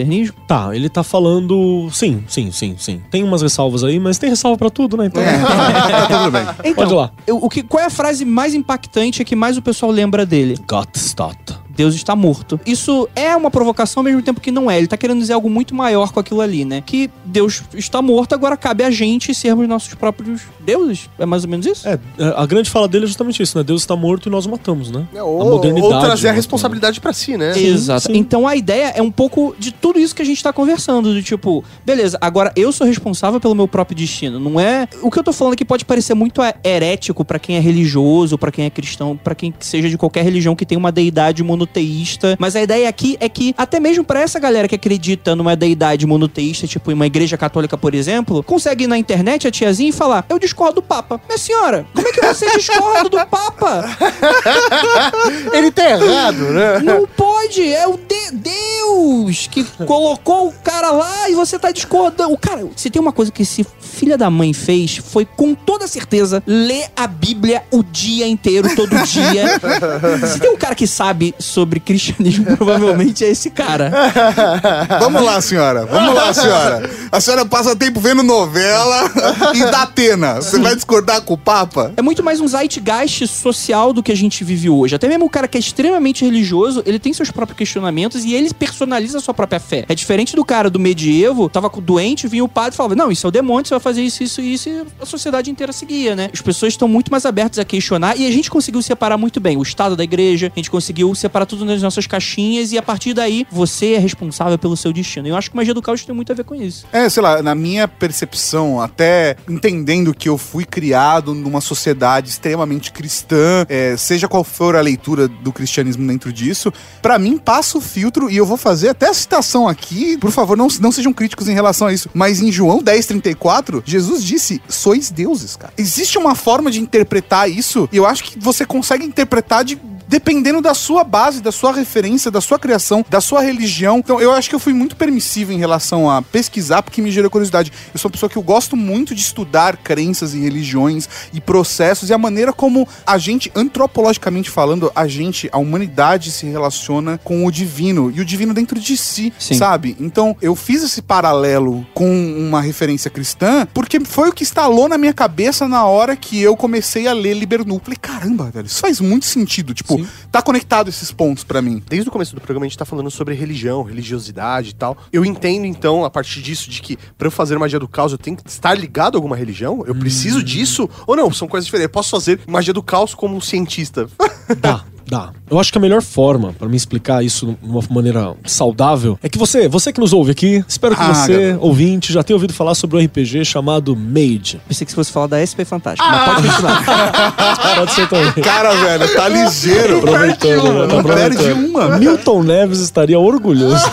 Tá, ele tá falando. Sim, sim, sim, sim. Tem umas ressalvas aí, mas tem ressalva pra tudo, né? Então. Tá tudo bem. Então, Pode lá. eu- o que, qual é a frase mais impactante é que mais o pessoal lembra dele? Gott stott. Deus está morto. Isso é uma provocação ao mesmo tempo que não é. Ele tá querendo dizer algo muito maior com aquilo ali, né? Que Deus está morto, agora cabe a gente sermos nossos próprios deuses. É mais ou menos isso? É, a grande fala dele é justamente isso, né? Deus está morto e nós o matamos, né? É, a Ou, modernidade. ou trazer a responsabilidade pra si, né? Exato. sim. Então a ideia é um pouco de tudo isso que a gente tá conversando. Do tipo, beleza, agora eu sou responsável pelo meu próprio destino. Não é. O que eu tô falando aqui pode parecer muito é, herético pra quem é religioso, pra quem é cristão, pra quem que seja de qualquer religião que tem uma deidade monoteísta. Mas a ideia aqui é que, até mesmo pra essa galera que acredita numa deidade monoteísta, tipo em uma igreja católica, por exemplo, consegue ir na internet a tiazinha e falar: Eu discordo do Papa. Minha senhora, como é que você discorda do Papa? Ele tá errado, né? Não pode, é o de Deus que colocou o cara lá e você tá discordando. O cara, se tem uma coisa que esse filha da mãe fez, foi com toda certeza ler a Bíblia o dia inteiro, todo dia. se tem um cara que sabe sobre cristianismo, provavelmente é esse cara. Vamos lá, senhora. Vamos lá, senhora. A senhora passa tempo vendo novela e da Atena. Você vai discordar com o Papa? É muito mais um zeitgeist social do que a gente vive hoje. Até mesmo o cara que é extremamente religioso, ele tem seus próprios questionamentos e ele personaliza a sua própria fé. É diferente do cara do medievo, tava com- doente, vinha o padre e falava: Não, isso é o demônio, você vai fazer isso, isso e isso, e a sociedade inteira seguia, né? As pessoas estão muito mais abertas a questionar e a gente conseguiu separar muito bem o estado da igreja, a gente conseguiu separar tudo nas nossas caixinhas e a partir daí você é responsável pelo seu destino. Eu acho que magia do caos tem muito a ver com isso. É, sei lá, na minha percepção, até entendendo que eu fui criado numa sociedade extremamente cristã, é, seja qual for a leitura do cristianismo dentro disso, pra mim passa o filtro, e eu vou fazer até a citação aqui, por favor, não, não sejam críticos em relação a isso, mas em João 10,34, Jesus disse: sois deuses, cara. Existe uma forma de interpretar isso, e eu acho que você consegue interpretar de dependendo da sua base, da sua referência, da sua criação, da sua religião. Então, eu acho que eu fui muito permissivo em relação a pesquisar, porque me gerou curiosidade. Eu sou uma pessoa que eu gosto muito de estudar crenças e religiões e processos e a maneira como a gente, antropologicamente falando, a gente, a humanidade se relaciona com o divino e o divino dentro de si, Sim. sabe? Então, eu fiz esse paralelo com uma referência cristã porque foi o que instalou na minha cabeça na hora que eu comecei a ler Libernu. Falei, caramba, velho, isso faz muito sentido. Tipo, tá conectado esses pontos pra mim. Desde o começo do programa a gente tá falando sobre religião, religiosidade e tal. Eu entendo então, a partir disso, de que pra eu fazer magia do caos eu tenho que estar ligado a alguma religião? Eu preciso disso? Ou não? São coisas diferentes. Eu posso fazer magia do caos como um cientista. Dá, dá. Eu acho que a melhor forma pra me explicar isso de uma maneira saudável é que você, você que nos ouve aqui, espero que Ah, você, garoto. ouvinte, já tenha ouvido falar sobre um RPG chamado Mage. Pensei que você fosse falar da SP Fantástico, mas pode continuar. Pode ser também. Cara, velho, tá ligeiro. Aproveitando, né? Tá aproveitando. uma. Milton Neves estaria orgulhoso.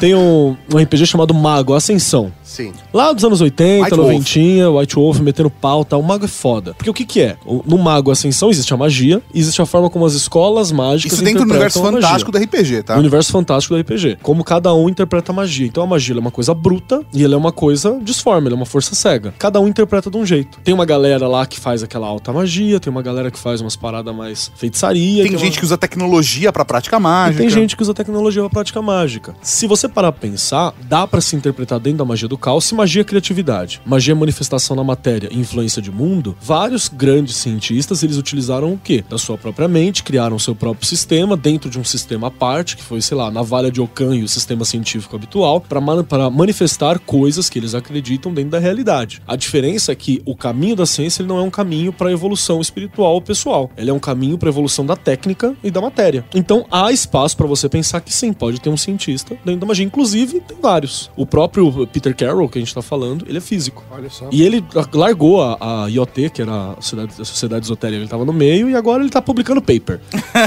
Tem um, um RPG chamado Mago, Ascensão. Sim. Lá dos anos 80, White Wolf. 90, White Wolf metendo pau, tá? O mago é foda. Porque o que que é? No mago Ascensão existe a magia, e existe a forma como as escolas mágicas Isso dentro do universo magia. fantástico do RPG, tá? No universo fantástico do RPG. Como cada um interpreta a magia. Então a magia é uma coisa bruta e ela é uma coisa disforme, ela é uma força cega. Cada um interpreta de um jeito. Tem uma galera lá que faz aquela alta magia, tem uma galera que faz umas paradas mais feitiçaria. Tem uma- gente que usa tecnologia pra prática e mágica. tem gente que usa tecnologia pra prática mágica. Se você parar pra pensar, dá pra se interpretar dentro da magia do caos se magia é criatividade. Magia é manifestação na matéria e influência de mundo. Vários grandes cientistas, eles utilizaram o quê? Da sua própria mente, criaram seu próprio sistema dentro de um sistema à parte, que foi, sei lá, a navalha de Ockham e o sistema científico habitual, pra man- para manifestar coisas que eles acreditam dentro da realidade. A diferença é que o caminho da ciência ele não é um caminho pra evolução espiritual ou pessoal. Ele é um caminho pra evolução da técnica e da matéria. Então há espaço pra você pensar que sim, pode ter um cientista dentro da magia. Inclusive, tem vários. O próprio Peter Carroll, que a gente tá falando, ele é físico. Olha só. E ele largou a, a IoT, que era a sociedade, a sociedade esotérica, ele tava no meio, e agora ele tá publicando paper. Paper.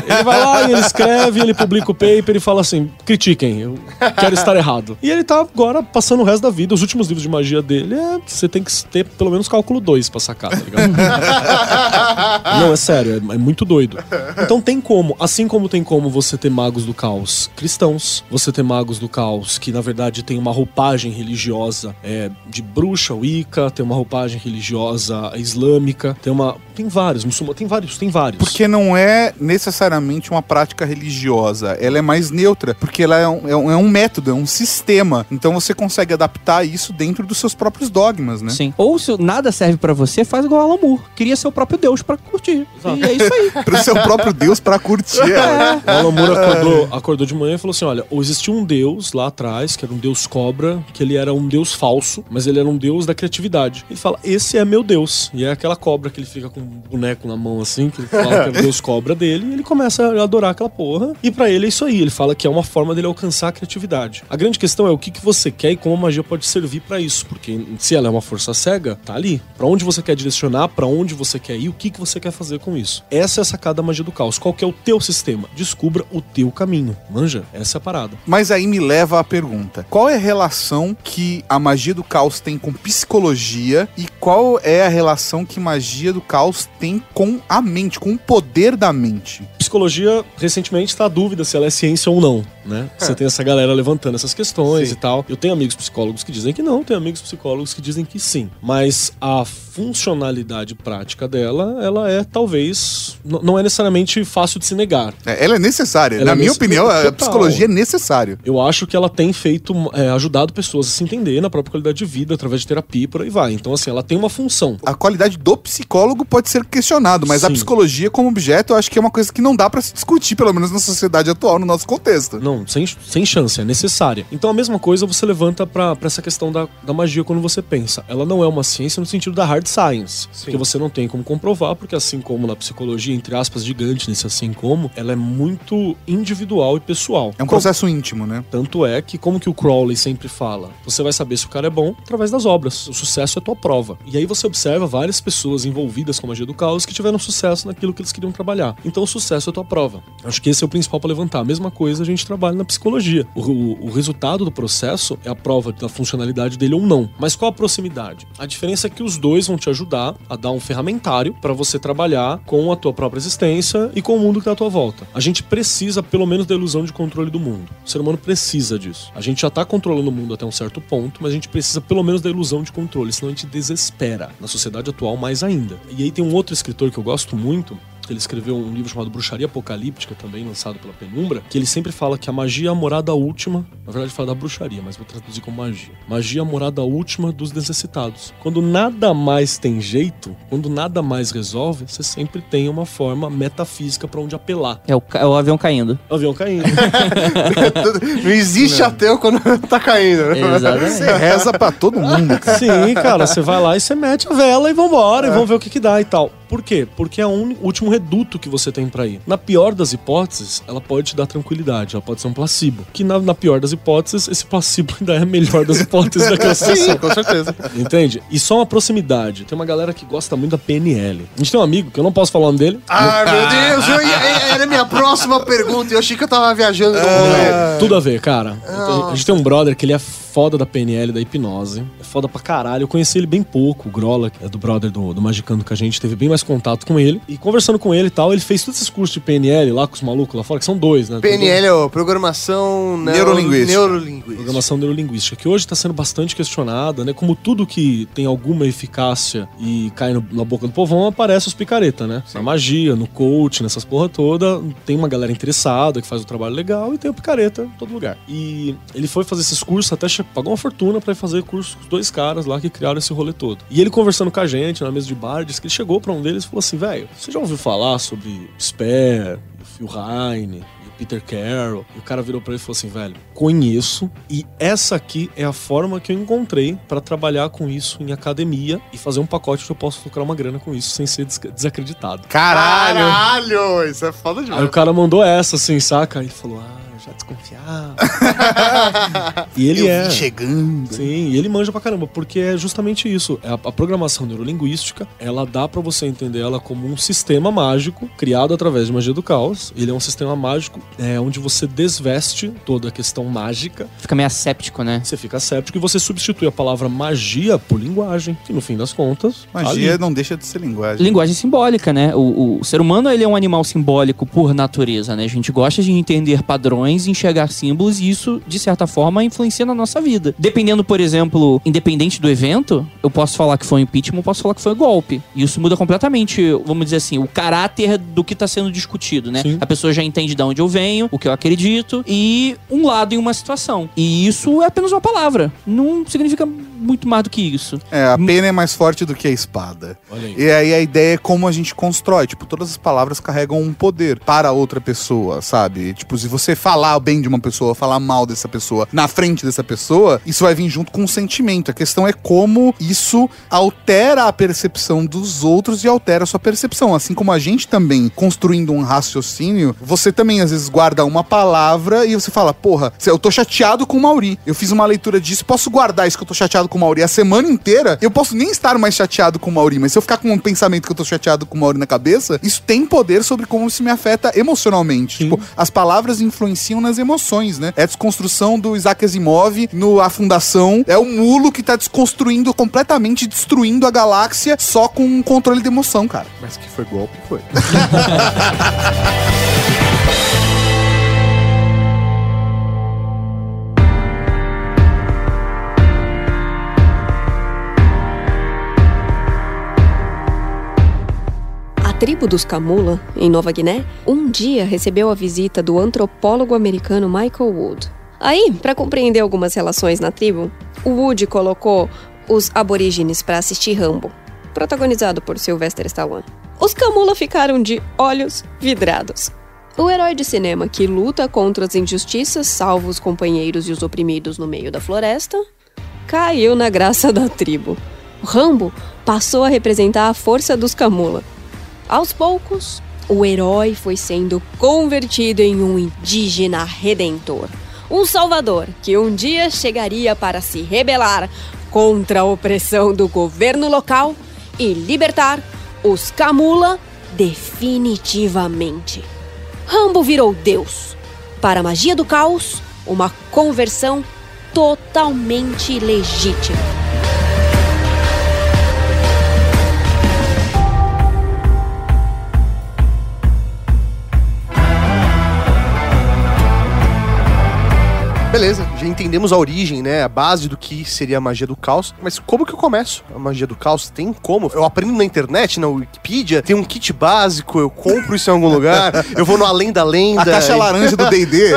Ele vai lá e ele escreve, ele publica o paper e fala assim: critiquem, eu quero estar errado. E ele tá agora passando o resto da vida. Os últimos livros de magia dele é. Você tem que ter pelo menos cálculo 2 pra sacar, tá ligado? Não, é sério, é, é muito doido. Então tem como, assim como tem como você ter magos do caos cristãos, você ter magos do caos que na verdade tem uma roupagem religiosa é, de bruxa, wicca, tem uma roupagem religiosa islâmica, tem uma. Tem vários, muçulmanos, tem vários, tem vários. Porque não é necessariamente uma prática religiosa, ela é mais neutra, porque ela é um, é um- é um método, é um sistema. Então você consegue adaptar isso dentro dos seus próprios dogmas, né? Sim. Ou se nada serve pra você, faz igual Alan Moore. Cria seu próprio Deus pra curtir. E é isso aí. Pro seu próprio Deus pra curtir. O Alan Moore acordou, acordou de manhã e falou assim: olha, existia um deus lá atrás, que era um deus cobra, que ele era um deus falso, mas ele era um deus da criatividade. Ele fala: esse é meu deus. E é aquela cobra que ele fica com boneco na mão assim, que ele fala que é deus cobra dele, e ele começa a adorar aquela porra. E pra ele é isso aí. Ele fala que é uma forma dele alcançar a criatividade. A grande questão é o que, que você quer e como a magia pode servir pra isso. Porque se ela é uma força cega, tá ali. Pra onde você quer direcionar, pra onde você quer ir, o que, que você quer fazer com isso. Essa é a sacada da magia do caos. Qual que é o teu sistema? Descubra o teu caminho. Manja? Essa é a parada. Mas aí me leva à pergunta: qual é a relação que a magia do caos tem com psicologia e qual é a relação que magia do caos tem com a mente, com o poder da mente? Psicologia, recentemente, está a dúvida se ela é ciência ou não, né? Você tem essa galera levantando essas questões Sim. e tal. Eu tenho amigos psicólogos que dizem que não, tenho amigos psicólogos que dizem que sim. Mas a funcionalidade prática dela, ela é talvez. Não é necessariamente fácil de se negar. É, ela é necessária. Ela Na é minha opinião, a total. psicologia é necessária. Eu acho que ela tem feito, é, ajudado pessoas a se entender na própria qualidade de vida, através de terapia e por aí vai. Então, assim, ela tem uma função. A qualidade do psicólogo pode ser questionado, mas a Sim. psicologia como objeto, eu acho que é uma coisa que não dá pra se discutir, pelo menos na sociedade atual, no nosso contexto. Não, sem, sem chance, é necessária. Então a mesma coisa você levanta pra, pra essa questão da, da magia quando você pensa. Ela não é uma ciência no sentido da hard science. Que você não tem como comprovar, porque assim como na psicologia, entre aspas, gigante nesse assim como, ela é muito individual e pessoal. É um processo íntimo, né? Tanto é que, como que o Crowley sempre fala, você vai saber se o cara é bom através das obras. O sucesso é tua prova. E aí você observa várias pessoas envolvidas com a magia do caos que tiveram sucesso naquilo que eles queriam trabalhar. Então o sucesso é tua prova. Acho que esse é o principal para levantar. A mesma coisa a gente trabalha na psicologia. O, o- o resultado do processo é a prova da funcionalidade dele ou não. Mas qual a proximidade? A diferença é que os dois vão te ajudar a dar um ferramentário para você trabalhar com a tua própria existência e com o mundo que tá à tua volta. A gente precisa, pelo menos, da ilusão de controle do mundo. O ser humano precisa disso. A gente já tá controlando o mundo até um certo ponto, mas a gente precisa, pelo menos, da ilusão de controle, senão a gente desespera. Na sociedade atual, mais ainda. E aí tem um outro escritor que eu gosto muito, ele escreveu um livro chamado Bruxaria Apocalíptica, também lançado pela Penumbra, que ele sempre fala que a magia é a morada última. Na verdade, fala da bruxaria, mas vou traduzir como magia. Magia é a morada última dos necessitados. Quando nada mais tem jeito, quando nada mais resolve, você sempre tem uma forma metafísica pra onde apelar. É o, ca- é o avião caindo. O avião caindo. Não existe ateu quando tá caindo. né? Exatamente. Você reza pra todo mundo, cara. Sim, cara, você vai lá e você mete a vela e vambora, e vamos ver o que que dá e tal. Por quê? Porque é o último reduto que você tem pra ir. Na pior das hipóteses, ela pode te dar tranquilidade, ela pode ser um placebo. Que na, na pior das hipóteses, esse placebo ainda é a melhor das hipóteses daquela situação. Sim, com certeza. Entende? E só uma proximidade. Tem uma galera que gosta muito da PNL. A gente tem um amigo, que eu não posso falar o nome dele. Ah, meu Deus, eu ia- era a minha próxima pergunta. Eu achei que eu tava viajando. no. É, tudo a ver, cara. A gente tem um brother que ele é foda da PNL, da hipnose. É foda pra caralho. Eu conheci ele bem pouco, o Grola, que é do brother do, do Magicando com a gente, teve bem mais contato com ele. E conversando com ele e tal, ele fez todos esses cursos de PNL lá com os malucos lá fora, que são dois, né? PNL é ó, Programação Neuro- Neurolinguística. Neurolinguística. Programação neurolinguística, que hoje está sendo bastante questionada, né? Como tudo que tem alguma eficácia e cai no- na boca do povão, aparece os picareta, né? Na magia, no coach, nessas porra toda. Tem uma galera interessada que faz o trabalho legal e tem o picareta em todo lugar. E ele foi fazer esses cursos, até che- pagou uma fortuna para fazer curso com os dois caras lá que criaram esse rolê todo. E ele conversando com a gente na mesa de bar, disse que ele chegou para um deles e falou assim: velho, você já ouviu falar sobre Sper, Phil Heine? Peter Carroll. E o cara virou pra ele e falou assim, velho, conheço e essa aqui é a forma que eu encontrei pra trabalhar com isso em academia e fazer um pacote que eu posso lucrar uma grana com isso sem ser des- desacreditado. Caralho! Caralho, isso é foda Aí demais. o cara mandou essa assim, saca? Aí ele falou, ah, Já desconfiava. E ele Eu é. chegando. Sim, e ele manja pra caramba, porque é justamente isso. É A, a programação neurolinguística, ela dá pra você entender ela como um sistema mágico criado através de magia do caos. Ele é um sistema mágico é, onde você desveste toda a questão mágica, Fica meio asséptico, né? você fica séptico e você substitui a palavra magia por linguagem, que no fim das contas. Magia ali. não deixa de ser linguagem. Linguagem simbólica, né? O, o ser humano ele é um animal simbólico por natureza, né? A gente gosta de entender padrões, enxergar símbolos e isso, de certa forma, influencia na nossa vida. Dependendo, por exemplo, independente do evento, eu posso falar que foi um impeachment, eu posso falar que foi um golpe. E isso muda completamente, vamos dizer assim, o caráter do que está sendo discutido, né? Sim. A pessoa já entende de onde eu venho, o que eu acredito e um lado em uma situação. E isso é apenas uma palavra. Não significa muito mais do que isso. É, a pena é mais forte do que a espada. Olha aí. E aí a ideia é como a gente constrói. Tipo, todas as palavras carregam um poder para outra pessoa, sabe? Tipo, se você falar bem de uma pessoa, falar mal dessa pessoa na frente dessa pessoa, isso vai vir junto com um sentimento. A questão é como isso altera a percepção dos outros e altera a sua percepção. Assim como a gente também, construindo um raciocínio, você também às vezes guarda uma palavra e você fala, porra, eu tô chateado com o Mauri. Eu fiz uma leitura disso, posso guardar isso que eu tô chateado com o Mauri a semana inteira? Eu posso nem estar mais chateado com o Mauri, mas se eu ficar com um pensamento que eu tô chateado com o Mauri na cabeça, isso tem poder sobre como isso me afeta emocionalmente. Tipo, as palavras influenciam nas emoções, né? É a desconstrução do Isaac Asimov no A Fundação. É o mulo que tá desconstruindo completamente, destruindo a galáxia só com um controle de emoção, cara. Mas que foi golpe, foi. tribo dos Camula, em Nova Guiné, um dia recebeu a visita do antropólogo americano Michael Wood. Aí, para compreender algumas relações na tribo, o Wood colocou os aborígenes para assistir Rambo, protagonizado por Sylvester Stallone. Os Camula ficaram de olhos vidrados. O herói de cinema que luta contra as injustiças, salva os companheiros e os oprimidos no meio da floresta, caiu na graça da tribo. Rambo passou a representar a força dos Camula. Aos poucos, o herói foi sendo convertido em um indígena redentor. Um salvador que um dia chegaria para se rebelar contra a opressão do governo local e libertar os Camula definitivamente. Rambo virou Deus. Para a magia do caos, uma conversão totalmente legítima. Beleza, já entendemos a origem, né? A base do que seria a magia do caos. Mas como que eu começo a magia do caos? Tem como? Eu aprendo na internet, na Wikipedia, tem um kit básico, eu compro isso em algum lugar, eu vou no Além da Lenda. A caixa e- laranja do D&D.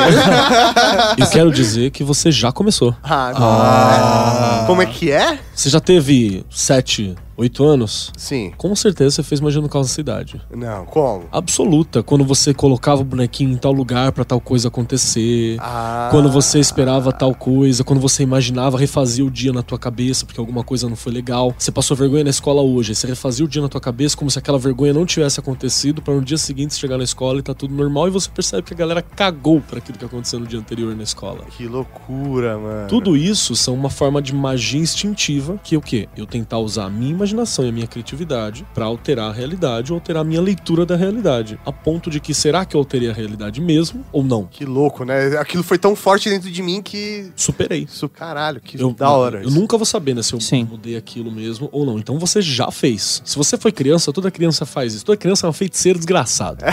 E quero dizer que você já começou. Ah, Como é que é? Você já teve sete, oito anos? Sim. Com certeza você fez magia no caos da cidade. Não, como? Absoluta. Quando você colocava o bonequinho em tal lugar pra tal coisa acontecer. Ah. Quando você esperava tal coisa, quando você imaginava, refazia o dia na tua cabeça porque alguma coisa não foi legal. Você passou vergonha na escola hoje, você refazia o dia na tua cabeça como se aquela vergonha não tivesse acontecido pra no dia seguinte chegar na escola e tá tudo normal e você percebe que a galera cagou pra aquilo que aconteceu no dia anterior na escola. Que loucura, mano. Tudo isso são uma forma de magia instintiva, que é o quê? Eu tentar usar a minha imaginação e a minha criatividade pra alterar a realidade ou alterar a minha leitura da realidade. A ponto de que será que eu alterei a realidade mesmo ou não? Que louco, né? Aquilo foi tão forte dentro de mim que. Superei. Isso, caralho, que Eu, da hora. Eu isso. nunca vou saber, né, se eu Sim. mudei aquilo mesmo ou não. Então você já fez. Se você foi criança, toda criança faz isso. Toda criança é uma feiticeira desgraçada.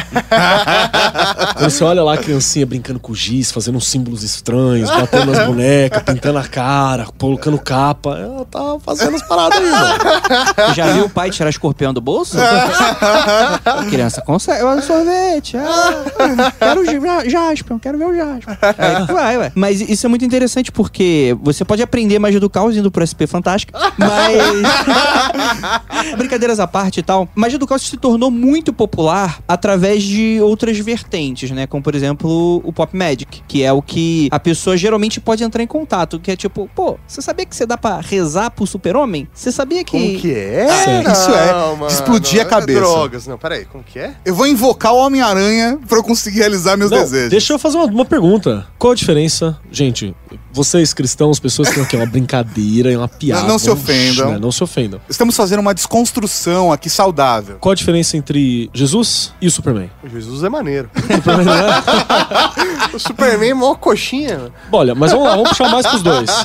Quando você olha lá a criancinha brincando com giz, fazendo uns símbolos estranhos, batendo nas bonecas, pintando a cara, colocando capa, ela tá fazendo as paradas aí, mano. Já viu o pai tirar escorpião do bolso? A criança consegue. Olha o sorvete. Ah, quero o ja- Jaspion, quero ver o Jaspion. Aí vai, ué. Mas isso é muito interessante porque você pode aprender magia do caos indo pro SP Fantástica, mas. Brincadeiras à parte e tal. Magia do caos se tornou muito popular através de outras vertentes, né? Como, por exemplo, o Pop Magic, que é o que a pessoa geralmente pode entrar em contato, que é tipo, pô, você sabia que você dá pra rezar pro super-homem? Você sabia que... Como que é? Sério? Isso é de explodir a cabeça. drogas. Não, peraí, como que é? Eu vou invocar o Homem-Aranha pra eu conseguir realizar meus Não, desejos. deixa eu fazer uma, uma pergunta. Qual a diferença? Gente, vocês cristãos, pessoas que não querem uma brincadeira, é uma piada. Não- não se ofendam. né? Não se ofendam. Estamos fazendo uma desconstrução aqui saudável. Qual a diferença entre Jesus e o Superman? O Jesus é maneiro. Superman não é? o Superman é mó coxinha. Olha, mas vamos lá, vamos puxar mais pros dois.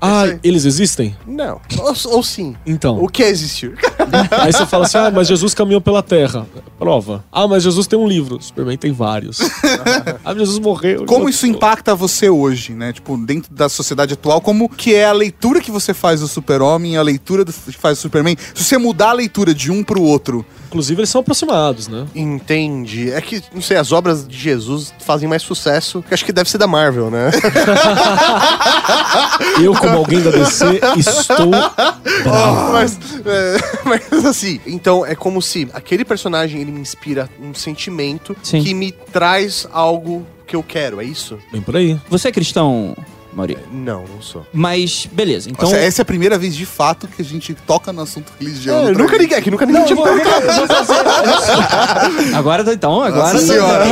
Ah, eles existem? Não. Ou, ou sim. Então. O que é existir? Aí você fala assim: ah, mas Jesus caminhou pela terra. Prova. Ah, mas Jesus tem um livro. Superman tem vários. ah, mas Jesus morreu. Como isso impacta você hoje, né? Tipo, dentro da sociedade atual, como que é a leitura que você faz do super-homem a leitura que faz do Superman? Se você mudar a leitura de um pro outro, Inclusive, eles são aproximados, né? Entendi. É que, não sei, as obras de Jesus fazem mais sucesso, que acho que deve ser da Marvel, né? Eu, como alguém da DC, estou bravo. mas, é, mas assim, então é como se aquele personagem ele me inspira um sentimento Sim. que me traz algo que eu quero, é isso? Bem por aí. Você é cristão, Mauri? Não, não sou. Mas, beleza. Então... Nossa, essa é a primeira vez de fato que a gente toca no assunto religião. É, nunca ninguém aqui, nunca ninguém tinha Agora, então, agora... Nossa senhora.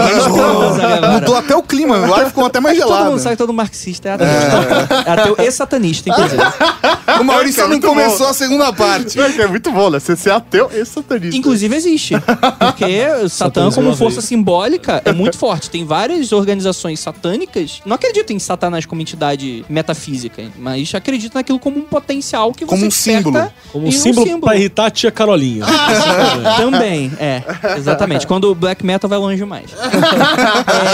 Mudou até o clima, o ar ficou até mais Todo gelado. mundo sabe todo marxista é ateu. É ateu e satanista, inclusive. O Maurício É não começou bom. a segunda parte. É, é muito bom, né? Você ser ateu e satanista. Inclusive existe. Porque o Satã, como força simbólica, é muito forte. Tem várias organizações satânicas. Não acreditam em Satanás como entidade metafísica, mas acreditam naquilo como um potencial que Como você um símbolo. Como em um símbolo, pra irritar a tia Carolinha. Também, é. Exatamente. Quando o black metal vai longe demais.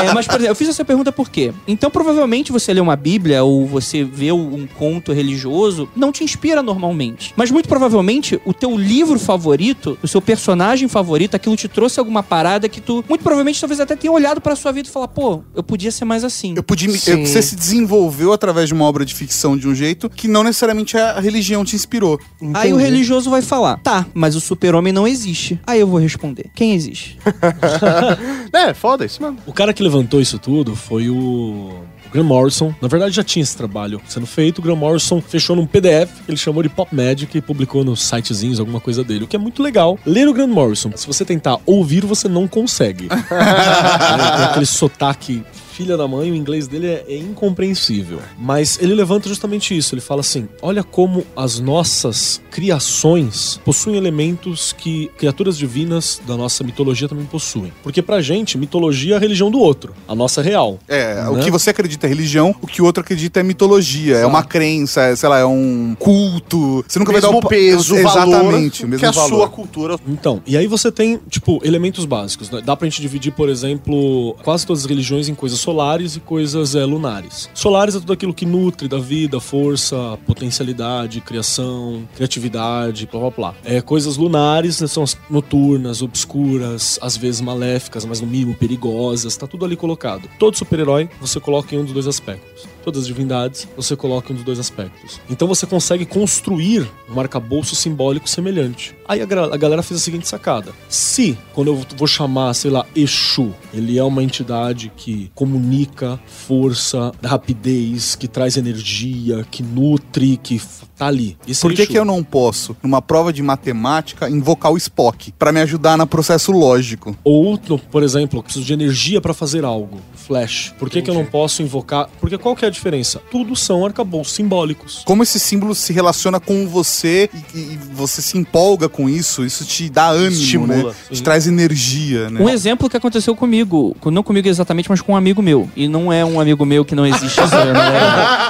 É, mas, por exemplo, eu fiz essa pergunta por quê? Então, provavelmente, você lê uma Bíblia ou você vê um conto religioso, não te inspira normalmente. Mas, muito provavelmente, o teu livro favorito, o seu personagem favorito, aquilo te trouxe alguma parada que tu, muito provavelmente, talvez até tenha olhado pra sua vida e falar, pô, eu podia ser mais assim. Eu podia, me- eu- você se desenvolveu através de uma obra de ficção de um jeito que não necessariamente a religião te inspirou. Aí o religioso vai falar, tá, mas o super-homem não existe. Aí eu vou responder, quem existe? É, foda isso mesmo. O cara que levantou isso tudo foi o Graham Morrison. Na verdade, já tinha esse trabalho sendo feito. O Graham Morrison fechou num PDF que ele chamou de Pop Magic e publicou nos sitezinhos, alguma coisa dele. O que é muito legal. Ler o Graham Morrison, se você tentar ouvir, você não consegue. Né, Tem aquele sotaque filha da mãe, o inglês dele é, é incompreensível. Mas ele levanta justamente isso. Ele fala assim: olha como as nossas criações possuem elementos que criaturas divinas da nossa mitologia também possuem. Porque pra gente, mitologia é a religião do outro, a nossa real. É, o Né? que você acredita é religião, o que o outro acredita é mitologia, é uma crença, é, sei lá, é um culto. Você nunca vai dar mesmo o pa- peso, Exatamente, o valor mesmo que a valor. sua cultura. Então, e aí você tem, tipo, elementos básicos. Né? Dá pra gente dividir, por exemplo, quase todas as religiões em coisas solares e coisas é, lunares. Solares é tudo aquilo que nutre da vida, força, potencialidade, criação, criatividade, blá blá blá. É, coisas lunares né, são as noturnas, obscuras, às vezes maléficas, mas no mínimo perigosas, tá tudo ali colocado. Todo super-herói você coloca em um dos dois aspectos. Todas as divindades você coloca em um dos dois aspectos. Então você consegue construir um arcabouço simbólico semelhante. Aí a, a galera fez a seguinte sacada: se, quando eu vou chamar, sei lá, Exu, ele é uma entidade que comunica força, rapidez, que traz energia, que nutre, que tá ali. Esse Por é que, Exu. que eu não posso, numa prova de matemática, invocar o Spock pra me ajudar no processo lógico? Ou, no- por exemplo, eu preciso de energia pra fazer algo. Flash. Por que, que eu não posso invocar? Porque qual que é a diferença? Tudo são arcabouços simbólicos. Como esse símbolo se relaciona com você e, e você se empolga com isso, isso te dá ânimo, Estimula, né? Te traz energia, né? Um exemplo que aconteceu comigo, com- não comigo exatamente, mas com um amigo meu. E não é um amigo meu que não existe.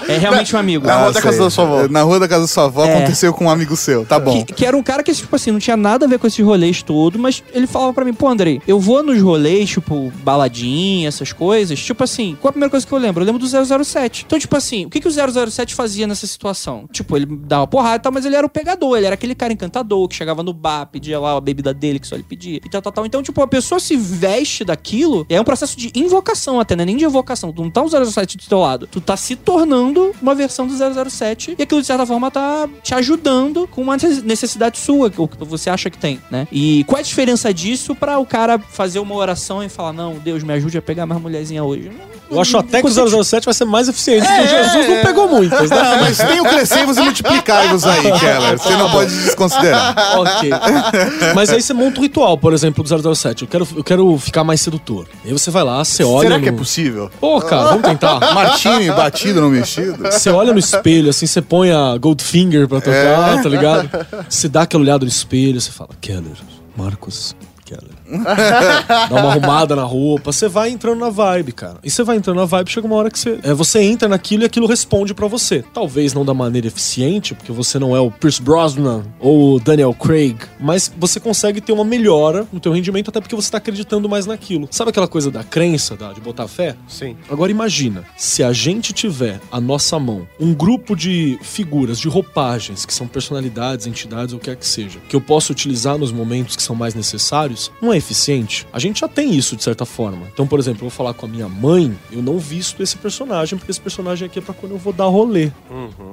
é, é realmente um amigo. Na rua da Ah, casa sei. da sua avó. Na rua da casa da sua avó É. aconteceu com um amigo seu, tá bom. Que, que era um cara que, tipo assim, não tinha nada a ver com esses rolês todos, mas ele falava pra mim, pô, Andrei, eu vou nos rolês, tipo, baladinha, essas coisas. Tipo assim, qual a primeira coisa que eu lembro? Eu lembro do 007. Então, tipo assim, o que, que o 007 fazia nessa situação? Tipo, ele dava porrada e tal, mas ele era o pegador, ele era aquele cara encantador que chegava no bar, pedia lá a bebida dele que só ele pedia e tal, tal, tal. Então, tipo, a pessoa se veste daquilo, é um processo de invocação até, não é nem de evocação. Tu não tá o 007 do teu lado, tu tá se tornando uma versão do 007 e aquilo, de certa forma, tá te ajudando com uma necessidade sua, o que você acha que tem, né? E qual é a diferença disso pra o cara fazer uma oração e falar, não, Deus me ajude a pegar mais mulherzinha hoje? Eu acho até que o 007 vai ser mais eficiente, porque Jesus não pegou muitas, né? Não, mas tem o crescei-vos e multiplicai-vos aí, Keller. Você não pode desconsiderar. Mas aí você monta um ritual, por exemplo, do 007. Eu quero, eu quero ficar mais sedutor. Aí você vai lá, você olha. Será no... que é possível? Pô, cara, vamos tentar. Martini batido no mexido. Você olha no espelho, assim, você põe a Goldfinger pra tocar, tá ligado? Você dá aquela olhada no espelho, você fala, Keller, Marcos Keller. dá uma arrumada na roupa, você vai entrando na vibe, cara. E você vai entrando na vibe, chega uma hora que você, é, você entra naquilo e aquilo responde pra você. Talvez não da maneira eficiente, porque você não é o Pierce Brosnan ou o Daniel Craig, mas você consegue ter uma melhora no teu rendimento até porque você tá acreditando mais naquilo. Sabe aquela coisa da crença, da, de botar fé? Sim. Agora imagina, se a gente tiver à nossa mão um grupo de figuras, de roupagens, que são personalidades, entidades, ou o que quer que seja, que eu posso utilizar nos momentos que são mais necessários, não é eficiente? A gente já tem isso de certa forma. Então, por exemplo, eu vou falar com a minha mãe, eu não visto esse personagem, porque esse personagem aqui é pra quando eu vou dar rolê.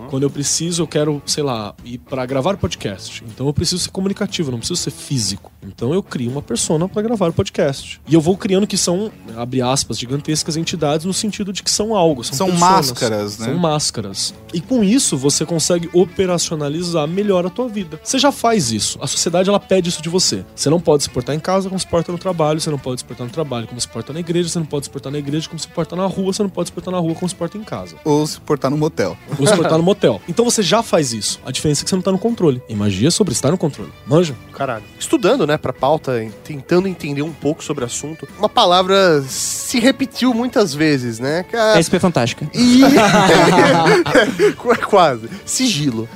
Quando eu preciso, eu quero, sei lá, ir pra gravar podcast. Então eu preciso ser comunicativo, não preciso ser físico. Então eu crio uma persona pra gravar o podcast. E eu vou criando que são, abre aspas, gigantescas entidades no sentido de que são algo. São, São personas. máscaras, né? São máscaras. E com isso você consegue operacionalizar melhor a tua vida. Você já faz isso. A sociedade ela pede isso de você. Você não pode se portar em casa como se porta no trabalho, você não pode se portar no trabalho como se porta na igreja, você não pode se portar na igreja como se porta na rua, você não pode se portar na rua como se porta em casa. Ou se portar no motel. Ou se portar no motel. Então você já faz isso. A diferença é que você não tá no controle. E magia é sobre estar no controle. Manja? Caralho. Estudando, né, pra pauta, tentando entender um pouco sobre o assunto, uma palavra se repetiu muitas vezes, né? Que a- SP Fantástica. E... Qu- Quase. Sigilo.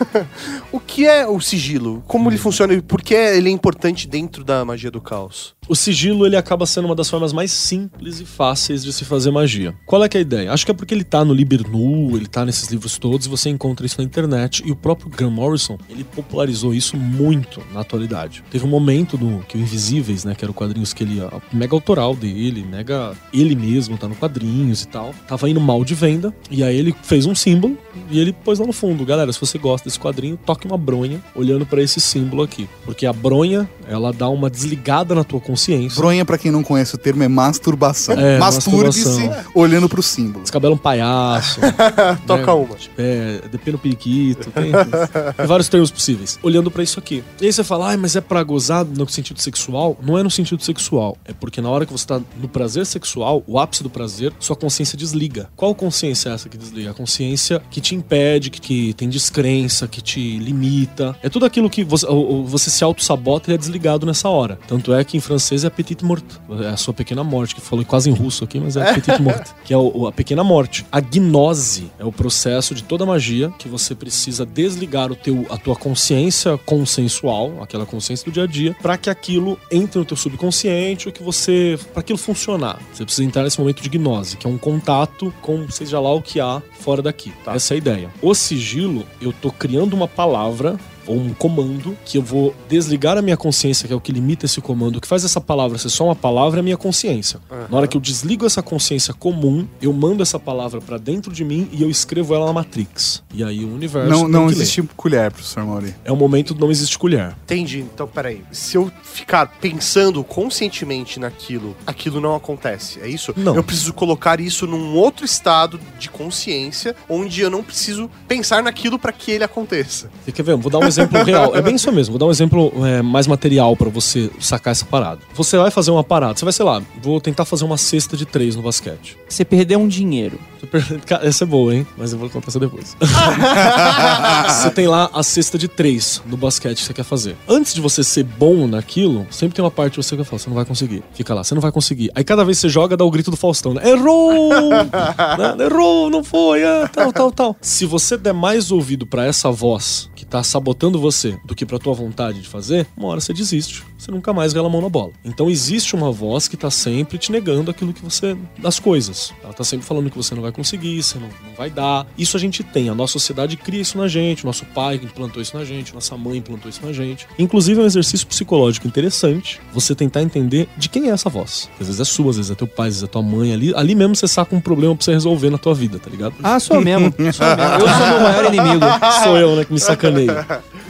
O que é o sigilo? Como ele funciona e por que ele é importante dentro da magia do caos? O sigilo ele acaba sendo uma das formas mais simples e fáceis de se fazer magia. Qual é que é a ideia? Acho que é porque ele tá no Libernu, ele tá nesses livros todos, você encontra isso na internet. E o próprio Graham Morrison, ele popularizou isso muito na atualidade. Teve um momento do que o Invisíveis, né, que era o quadrinhos que ele, mega autoral dele, mega ele mesmo tá no quadrinhos e tal, tava indo mal de venda, e aí ele fez um símbolo e ele pôs lá no fundo, galera, se você gosta desse quadrinho, toque uma bronha olhando pra esse símbolo aqui, porque a bronha, ela dá uma desligada na tua consciência. Bronha, pra quem não conhece o termo, é masturbação. É, Masturbe-se olhando pro símbolo. Descabela um palhaço. Toca né? uma. É, depende do periquito. Tem, tem vários termos possíveis. Olhando pra isso aqui. E aí você fala, ah, mas é pra gozar no sentido sexual? Não é no sentido sexual. É porque na hora que você tá no prazer sexual, o ápice do prazer, sua consciência desliga. Qual consciência é essa que desliga? A consciência que te impede, que, que tem descrença, que te limita. É tudo aquilo que você, ou- ou você se auto-sabota e é desligado nessa hora. Tanto é que em francês é petit mort. É a sua pequena morte, que falou quase em russo aqui, mas é petit mort. Que é o- a pequena morte. A gnose é o processo de toda magia que você precisa desligar o teu, a tua consciência consensual, aquela consciência do dia a dia, para que aquilo entre no teu subconsciente, ou que você. para aquilo funcionar. Você precisa entrar nesse momento de gnose, que é um contato com seja lá o que há fora daqui. Essa é a ideia. O sigilo, eu tô criando uma palavra ou um comando que eu vou desligar a minha consciência, que é o que limita esse comando. O que faz essa palavra ser só uma palavra é a minha consciência. Na hora que eu desligo essa consciência comum, eu mando essa palavra pra dentro de mim e eu escrevo ela na Matrix. E aí o universo. Não, tem não que ler. existe colher, professor Mauri. É o momento do não existe colher. Entendi. Então, peraí. Se eu ficar pensando conscientemente naquilo, aquilo não acontece. É isso? Não. Eu preciso colocar isso num outro estado de consciência, onde eu não preciso pensar naquilo para que ele aconteça. Você quer ver? Vou dar um exemplo real. É bem isso mesmo. Vou dar um exemplo é, mais material pra você sacar essa parada. Você vai fazer uma parada. Você vai, sei lá, vou tentar fazer uma cesta de três no basquete. Você perdeu um dinheiro. Você per- Cara, Essa é boa, hein? Mas eu vou contar essa depois. você tem lá a cesta de três no basquete que você quer fazer. Antes de você ser bom naquilo, sempre tem uma parte de você que fala, você não vai conseguir. Fica lá, você não vai conseguir. Aí cada vez que você joga, dá o grito do Faustão, né? Errou! Né? Errou, não foi, é, tal, tal, tal. Se você der mais ouvido pra essa voz que tá sabotando você do que pra tua vontade de fazer, uma hora você desiste. Você nunca mais rela a mão na bola. Então existe uma voz que tá sempre te negando aquilo que você. das coisas. Ela tá sempre falando que você não vai conseguir, você não, não vai dar. Isso a gente tem. A nossa sociedade cria isso na gente. Nosso pai implantou isso na gente, nossa mãe implantou isso na gente. Inclusive é um exercício psicológico interessante você tentar entender de quem é essa voz. Às vezes é sua, às vezes é teu pai, às vezes é tua mãe. Ali, ali mesmo você saca um problema pra você resolver na tua vida, tá ligado? Ah, sou mesmo. Sou mesmo. Eu sou meu maior inimigo. Sou eu, né, que me sacaneio.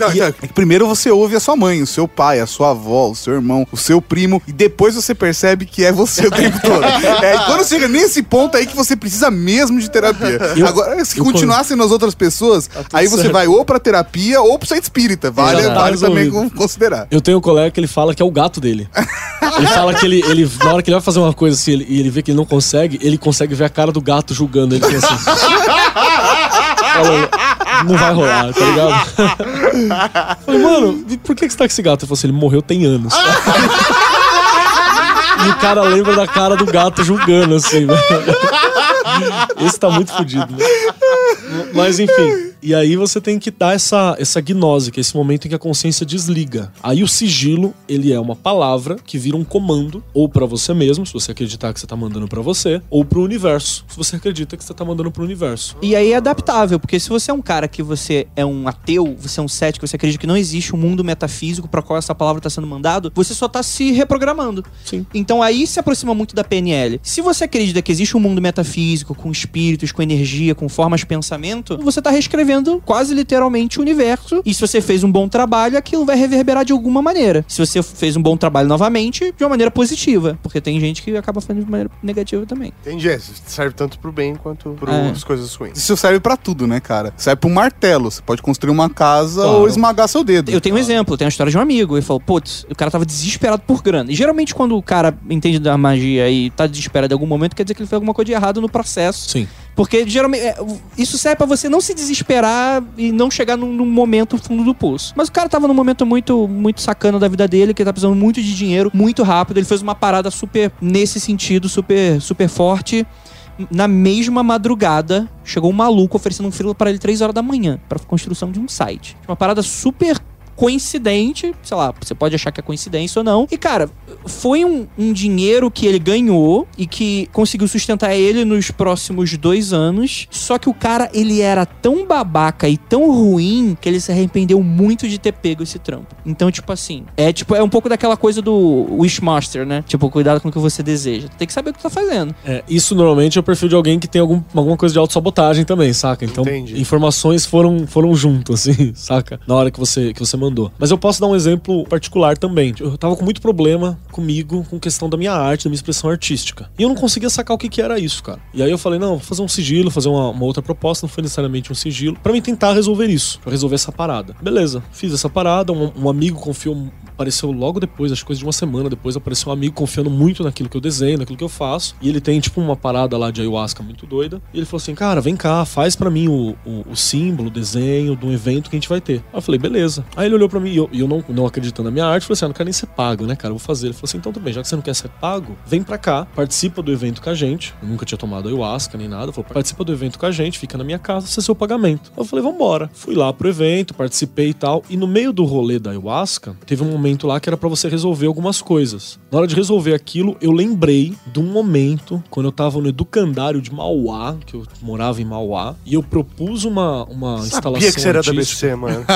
Não, não, é que primeiro você ouve a sua mãe, o seu pai, a sua avó, o seu irmão, o seu primo, e depois você percebe que é você o tempo todo. É, e quando chega nesse ponto aí que você precisa mesmo de terapia. Eu- Agora, se continuassem nas outras pessoas, aí você certo. vai ou pra terapia ou pro centro espírita. Vale, tá vale também considerar. Eu tenho um colega que ele fala que é o gato dele. Ele fala que ele, ele na hora que ele vai fazer uma coisa assim, ele, e ele vê que ele não consegue, ele consegue ver a cara do gato julgando ele assim. Fala, não vai rolar, tá ligado? Falei, mano, por que que você tá com esse gato? Ele falou assim, ele morreu tem anos. E o cara lembra da cara do gato julgando, assim, velho. Esse tá muito fodido, né? Mas enfim. E aí você tem que dar essa, essa gnose, que é esse momento em que a consciência desliga. Aí o sigilo, ele é uma palavra que vira um comando, ou pra você mesmo, se você acreditar que você tá mandando pra você, ou pro universo, se você acredita que você tá mandando pro universo. E aí é adaptável, porque se você é um cara que você é um ateu, você é um cético, você acredita que não existe um mundo metafísico para qual essa palavra tá sendo mandado, você só tá se reprogramando. Sim. Então aí se aproxima muito da PNL. Se você acredita que existe um mundo metafísico, com espíritos, com energia, com formas de pensamento, você tá reescrevendo quase literalmente o universo. E se você fez um bom trabalho, aquilo vai reverberar de alguma maneira. Se você fez um bom trabalho novamente, de uma maneira positiva. Porque tem gente que acaba fazendo de maneira negativa também. Entendi. é, Serve tanto pro bem quanto para É. as coisas ruins. Isso serve pra tudo, né, cara? Serve um martelo. Você pode construir uma casa Claro. ou esmagar seu dedo. Eu tenho um exemplo, tem a história de um amigo. Ele falou, putz, o cara tava desesperado por grana. E geralmente quando o cara entende da magia e tá desesperado em algum momento, quer dizer que ele fez alguma coisa de errado no processo. Sim. Porque geralmente é, isso serve pra você não se desesperar e não chegar num, num momento fundo do poço. Mas o cara tava num momento muito muito sacana da vida dele, que ele tá precisando muito de dinheiro, muito rápido. Ele fez uma parada super nesse sentido, super super forte. Na mesma madrugada, chegou um maluco oferecendo um frilo pra ele 3 horas da manhã pra construção de um site. Uma parada super coincidente, sei lá, você pode achar que é coincidência ou não. E cara, foi um, um dinheiro que ele ganhou e que conseguiu sustentar ele nos próximos dois anos. Só que o cara, ele era tão babaca e tão ruim que ele se arrependeu muito de ter pego esse trampo. Então, tipo assim, é tipo, é um pouco daquela coisa do Wishmaster, né? Tipo, cuidado com o que você deseja. Tem que saber o que tá fazendo. É, isso normalmente é o perfil de alguém que tem algum, alguma coisa de autossabotagem também, saca? Então, Entendi. informações foram, foram junto, assim, saca? Na hora que você, que você mandou. Mas eu posso dar um exemplo particular também. Eu tava com muito problema comigo com questão da minha arte, da minha expressão artística. E eu não conseguia sacar o que, que era isso, cara. E aí eu falei, não, vou fazer um sigilo, fazer uma, uma outra proposta, não foi necessariamente um sigilo, pra mim tentar resolver isso, pra resolver essa parada. Beleza, fiz essa parada, um, um amigo confiou, apareceu logo depois, acho que coisa de uma semana depois, apareceu um amigo confiando muito naquilo que eu desenho, naquilo que eu faço. E ele tem, tipo, uma parada lá de ayahuasca muito doida. E ele falou assim, cara, vem cá, faz pra mim o, o, o símbolo, o desenho de um evento que a gente vai ter. Aí eu falei, beleza. Aí ele olhou pra mim e eu, eu não, não acreditando na minha arte, falei assim, ah, não quero nem ser pago, né, cara? Eu vou fazer. Ele falou assim, então tudo bem, já que você não quer ser pago, vem pra cá, participa do evento com a gente. Eu nunca tinha tomado ayahuasca nem nada. Falou, participa do evento com a gente, fica na minha casa, você é seu pagamento. Eu falei, vambora. Fui lá pro evento, participei e tal. E no meio do rolê da ayahuasca, teve um momento lá que era pra você resolver algumas coisas. Na hora de resolver aquilo, eu lembrei de um momento quando eu tava no educandário de Mauá, que eu morava em Mauá, e eu propus uma, uma instalação. Sabia que você era da. BC, mano.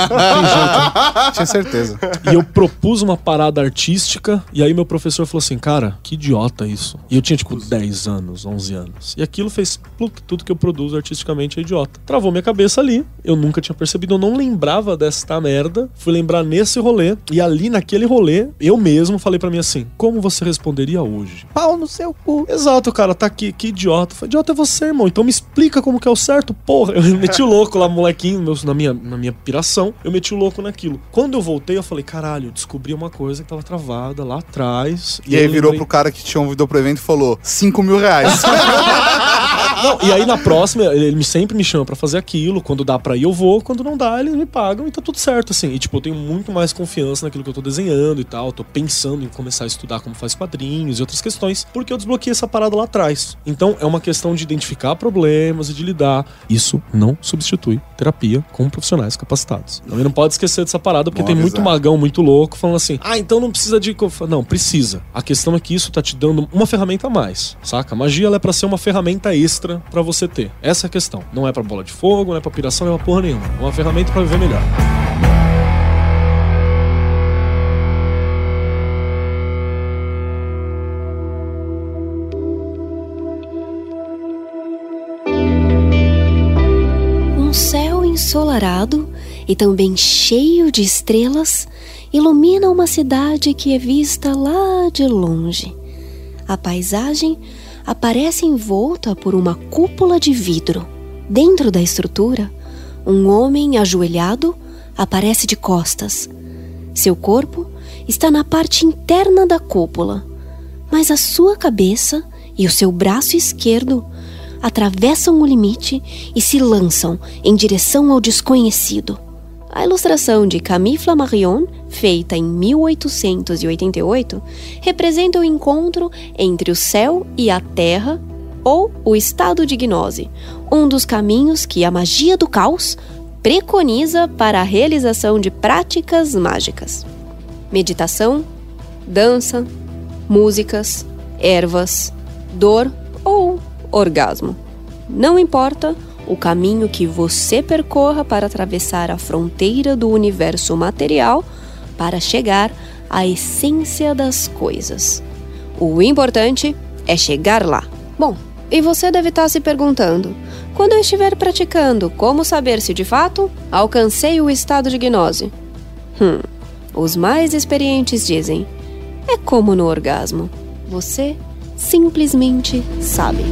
Tinha certeza. E eu propus uma parada artística, e aí meu professor falou assim, cara, que idiota isso. E eu tinha, tipo, 10 anos, 11 anos. E aquilo fez, pluk, tudo que eu produzo artisticamente é idiota. Travou minha cabeça ali, eu nunca tinha percebido, eu não lembrava desta merda. Fui lembrar nesse rolê, e ali naquele rolê, eu mesmo falei pra mim assim, como você responderia hoje? Pau no seu cu. Exato, cara, tá aqui, que idiota. Eu falei, idiota é você, irmão. Então me explica como que é o certo, porra. Eu meti o louco lá, molequinho, meu- na, minha, na minha piração. Eu meti o louco naquilo. Quando eu voltei, eu falei, caralho, descobri uma coisa que tava travada lá atrás. E aí eu virou lembrei- pro cara que te convidou pro evento e falou: 5 mil reais. Não, e aí na próxima, ele sempre me chama pra fazer aquilo. Quando dá pra ir, eu vou. Quando não dá, eles me pagam e tá tudo certo, assim. E tipo, eu tenho muito mais confiança naquilo que eu tô desenhando e tal. Tô pensando em começar a estudar como faz quadrinhos e outras questões, porque eu desbloqueei essa parada lá atrás. Então é uma questão de identificar problemas e de lidar. Isso não substitui terapia com profissionais capacitados. Também não pode esquecer dessa parada, porque Bom tem muito avisar. magão muito louco falando assim: ah, então não precisa de. co-" Não, precisa. A questão é que isso tá te dando uma ferramenta a mais, saca? A magia ela é pra ser uma ferramenta extra pra você ter. Essa é a questão. Não é pra bola de fogo, não é pra piração, não é pra porra nenhuma. É uma ferramenta pra viver melhor. Um céu ensolarado e também cheio de estrelas, ilumina uma cidade que é vista lá de longe. A paisagem aparece envolta por uma cúpula de vidro. Dentro da estrutura, um homem ajoelhado aparece de costas. Seu corpo está na parte interna da cúpula, mas a sua cabeça e o seu braço esquerdo atravessam o limite e se lançam em direção ao desconhecido. A ilustração de Camille Flammarion, feita em 1888, representa o encontro entre o céu e a terra ou o estado de gnose, um dos caminhos que a magia do caos preconiza para a realização de práticas mágicas. Meditação, dança, músicas, ervas, dor ou orgasmo. Não importa o caminho que você percorra para atravessar a fronteira do universo material para chegar à essência das coisas. O importante é chegar lá. Bom, e você deve estar se perguntando: quando eu estiver praticando, como saber se de fato alcancei o estado de gnose? Hum, os mais experientes dizem: é como no orgasmo. Você simplesmente sabe.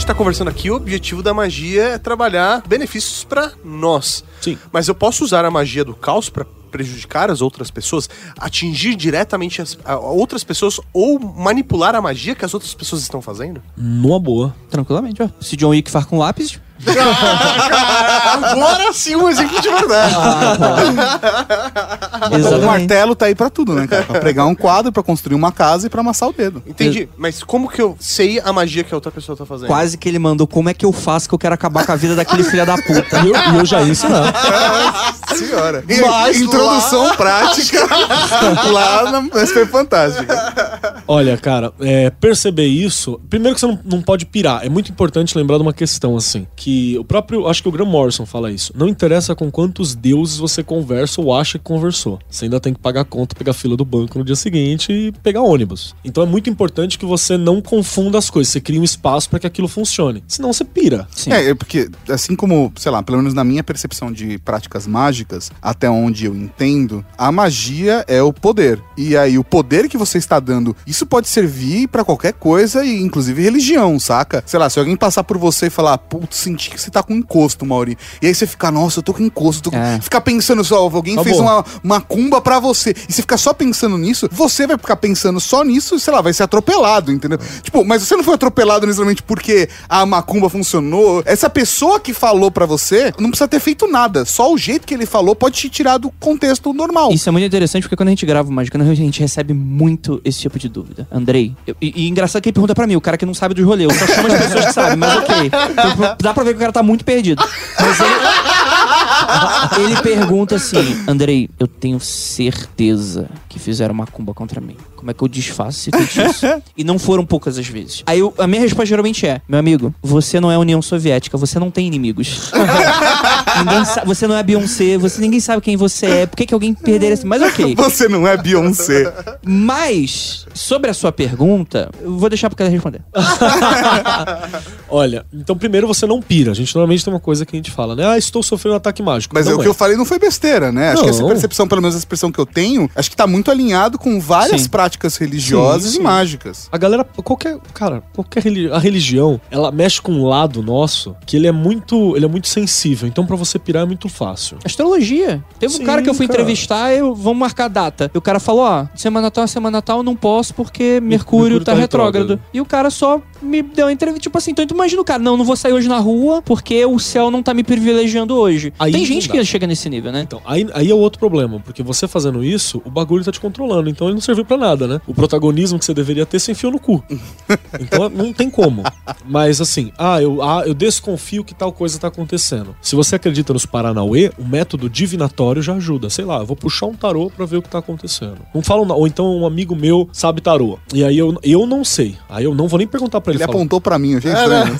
Gente tá conversando aqui, o objetivo da magia é trabalhar benefícios pra nós. Sim. Mas eu posso usar a magia do caos pra prejudicar as outras pessoas, atingir diretamente as, a- outras pessoas ou manipular a magia que as outras pessoas estão fazendo? Numa boa. Tranquilamente, ó. Se John Wick faz com lápis, Agora sim um exemplo de verdade. O martelo tá aí pra tudo, né, cara? Pra pregar um quadro, pra construir uma casa e pra amassar o dedo. Entendi. Mas como que eu sei a magia que a outra pessoa tá fazendo? quase que ele mandou como é que eu faço que eu quero acabar com a vida daquele filho da puta. E eu, e eu já ia ensinar. Senhora. Mas Introdução prática lá na SP Fantástica. Olha, cara, é, perceber isso. Primeiro que você não, não pode pirar. É muito importante lembrar de uma questão, assim. Que o próprio. Acho que o Graham Morrison fala isso. Não interessa com quantos deuses você conversa ou acha que conversou. Você ainda tem que pagar conta, pegar fila do banco no dia seguinte e pegar ônibus. Então é muito importante que você não confunda as coisas. Você cria um espaço para que aquilo funcione. Senão você pira. Sim. É, é porque, assim como, sei lá, pelo menos na minha percepção de práticas mágicas, até onde eu entendo, a magia é o poder. E aí, o poder que você está dando, isso pode servir pra qualquer coisa, e inclusive religião, saca? Sei lá, se alguém passar por você e falar, putz, senti que você tá com encosto, Mauri. E aí você fica, nossa, eu tô com encosto. Tô com... É. Ficar pensando só, alguém Acabou. fez uma, uma cumba pra você. E você ficar só pensando nisso, você vai ficar pensando só nisso, sei lá, vai ser atropelado, entendeu? Tipo, mas você não foi atropelado necessariamente porque a macumba funcionou. Essa pessoa que falou pra você não precisa ter feito nada. Só o jeito que ele falou pode te tirar do contexto normal. Isso é muito interessante porque quando a gente grava o Magicando, a gente recebe muito esse tipo de dúvida. Andrei, eu- e, e engraçado que ele pergunta pra mim, o cara que não sabe dos rolês. Eu só chamo as pessoas que sabem, mas ok. Então, Dá pra ver que o cara tá muito perdido. Mas ele, ele pergunta assim, Andrei, eu tenho certeza que fizeram uma cumba contra mim. Como é que eu desfaço esse feitiço? e não foram poucas as vezes. Aí eu- a minha resposta geralmente é, meu amigo, você não é a União Soviética, você não tem inimigos. Você não é Beyoncé, você, ninguém sabe quem você é. Por que, que alguém perderia assim? Mas ok. Você não é Beyoncé. Mas, sobre a sua pergunta, eu vou deixar pro cara responder. Olha, então primeiro você não pira. A gente normalmente tem uma coisa que a gente fala, né? Ah, estou sofrendo um ataque mágico. Mas Não é, o é. que eu falei não foi besteira, né? Acho que essa Não. percepção, pelo menos a expressão que eu tenho, acho que tá muito alinhado com várias Sim. práticas religiosas Sim, e sim. mágicas. A galera, qualquer, cara, qualquer reli- a religião, ela mexe com um lado nosso que ele é muito, ele é muito sensível. Então pra você pirar é muito fácil. Astrologia. Teve um cara que eu fui cara. entrevistar, eu vamos marcar a data. E o cara falou: ó, semana tal, semana tal, eu não posso porque Mercúrio, Mercúrio tá, tá retrógrado. retrógrado. E o cara só me deu uma entrevista, tipo assim, então tu imagina o cara, não, não vou sair hoje na rua porque o céu não tá me privilegiando hoje. Aí Tem não gente que chega nesse nível, né? Então, aí, aí é o outro problema, porque você fazendo isso, o bagulho tá te controlando, então ele não serviu pra nada, né? O protagonismo que você deveria ter, você enfiou no cu. Então não tem como. Mas assim, ah eu, ah, eu desconfio que tal coisa tá acontecendo. Se você acredita nos Paranauê, o método divinatório já ajuda. Sei lá, eu vou puxar um tarô pra ver o que tá acontecendo. Não falam, ou então um amigo meu sabe tarô. E aí eu, eu não sei. Aí eu não vou nem perguntar pra ele. Ele falar. apontou pra mim, eu achei É, estranho.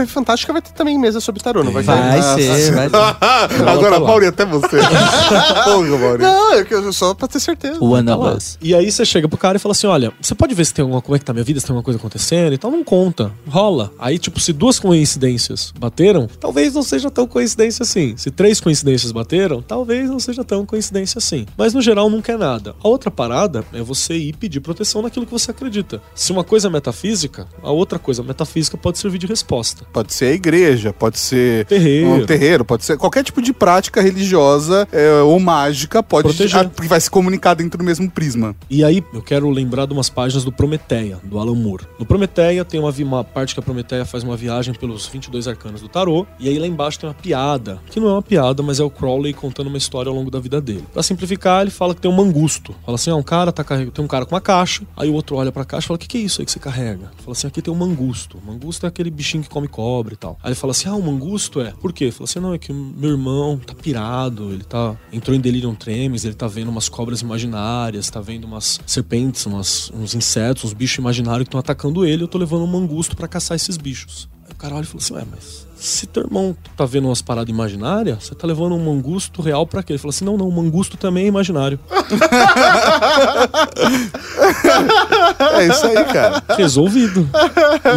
né? Fantástica vai ter também mesa sobre tarô, não vai ter? Vai ser, vai ser. Agora tá. Mauri, até você. Porra, Mauri. Não, é que eu- só pra ter certeza. One Tá of us. E aí você chega pro cara e fala assim: olha, você pode ver se tem alguma como é que tá minha vida, se tem alguma coisa acontecendo e tal. Não conta. Rola. Aí, tipo, se duas coincidências bateram, talvez não seja tão coincidência assim. Se três coincidências bateram, talvez não seja tão coincidência assim. Mas no geral nunca é nada. A outra parada é você ir pedir proteção naquilo que você acredita. Se uma coisa é metafísica, a outra coisa metafísica pode servir de resposta. Pode ser a igreja, pode ser Terreiro. um terreiro, pode ser qualquer tipo de prática religiosa é, ou mágica pode Proteger. porque vai se comunicar dentro do mesmo prisma. E aí, eu quero lembrar de umas páginas do Prometeia, do Alan Moore. No Prometeia tem uma, uma parte que a Prometeia faz uma viagem pelos 22 arcanos do tarô, e aí lá embaixo tem uma piada, que não é uma piada, mas é o Crowley contando uma história ao longo da vida dele. Pra simplificar, ele fala que tem um mangusto. Fala assim, ah, um cara tá carregando, tem um cara com uma caixa, aí o outro olha pra caixa e fala, o que, que é isso aí que você carrega? Fala assim, aqui tem um mangusto. Mangusto é aquele bichinho que come cobre e tal. Aí ele fala assim, ah, o mangusto é? Por quê? Fala assim, não, é que meu irmão tá pirado, ele tá entrou em delirium tremens, ele tá vendo umas cobras imaginárias, tá vendo umas serpentes, umas, uns insetos, uns bichos imaginários que estão atacando ele, eu tô levando um mangusto pra caçar esses bichos. Aí o cara olha e fala assim, ué, mas se teu irmão tá vendo umas paradas imaginárias, você tá levando um mangusto real pra quê? Ele fala assim, não, não, o mangusto também é imaginário. É isso aí, cara. Resolvido.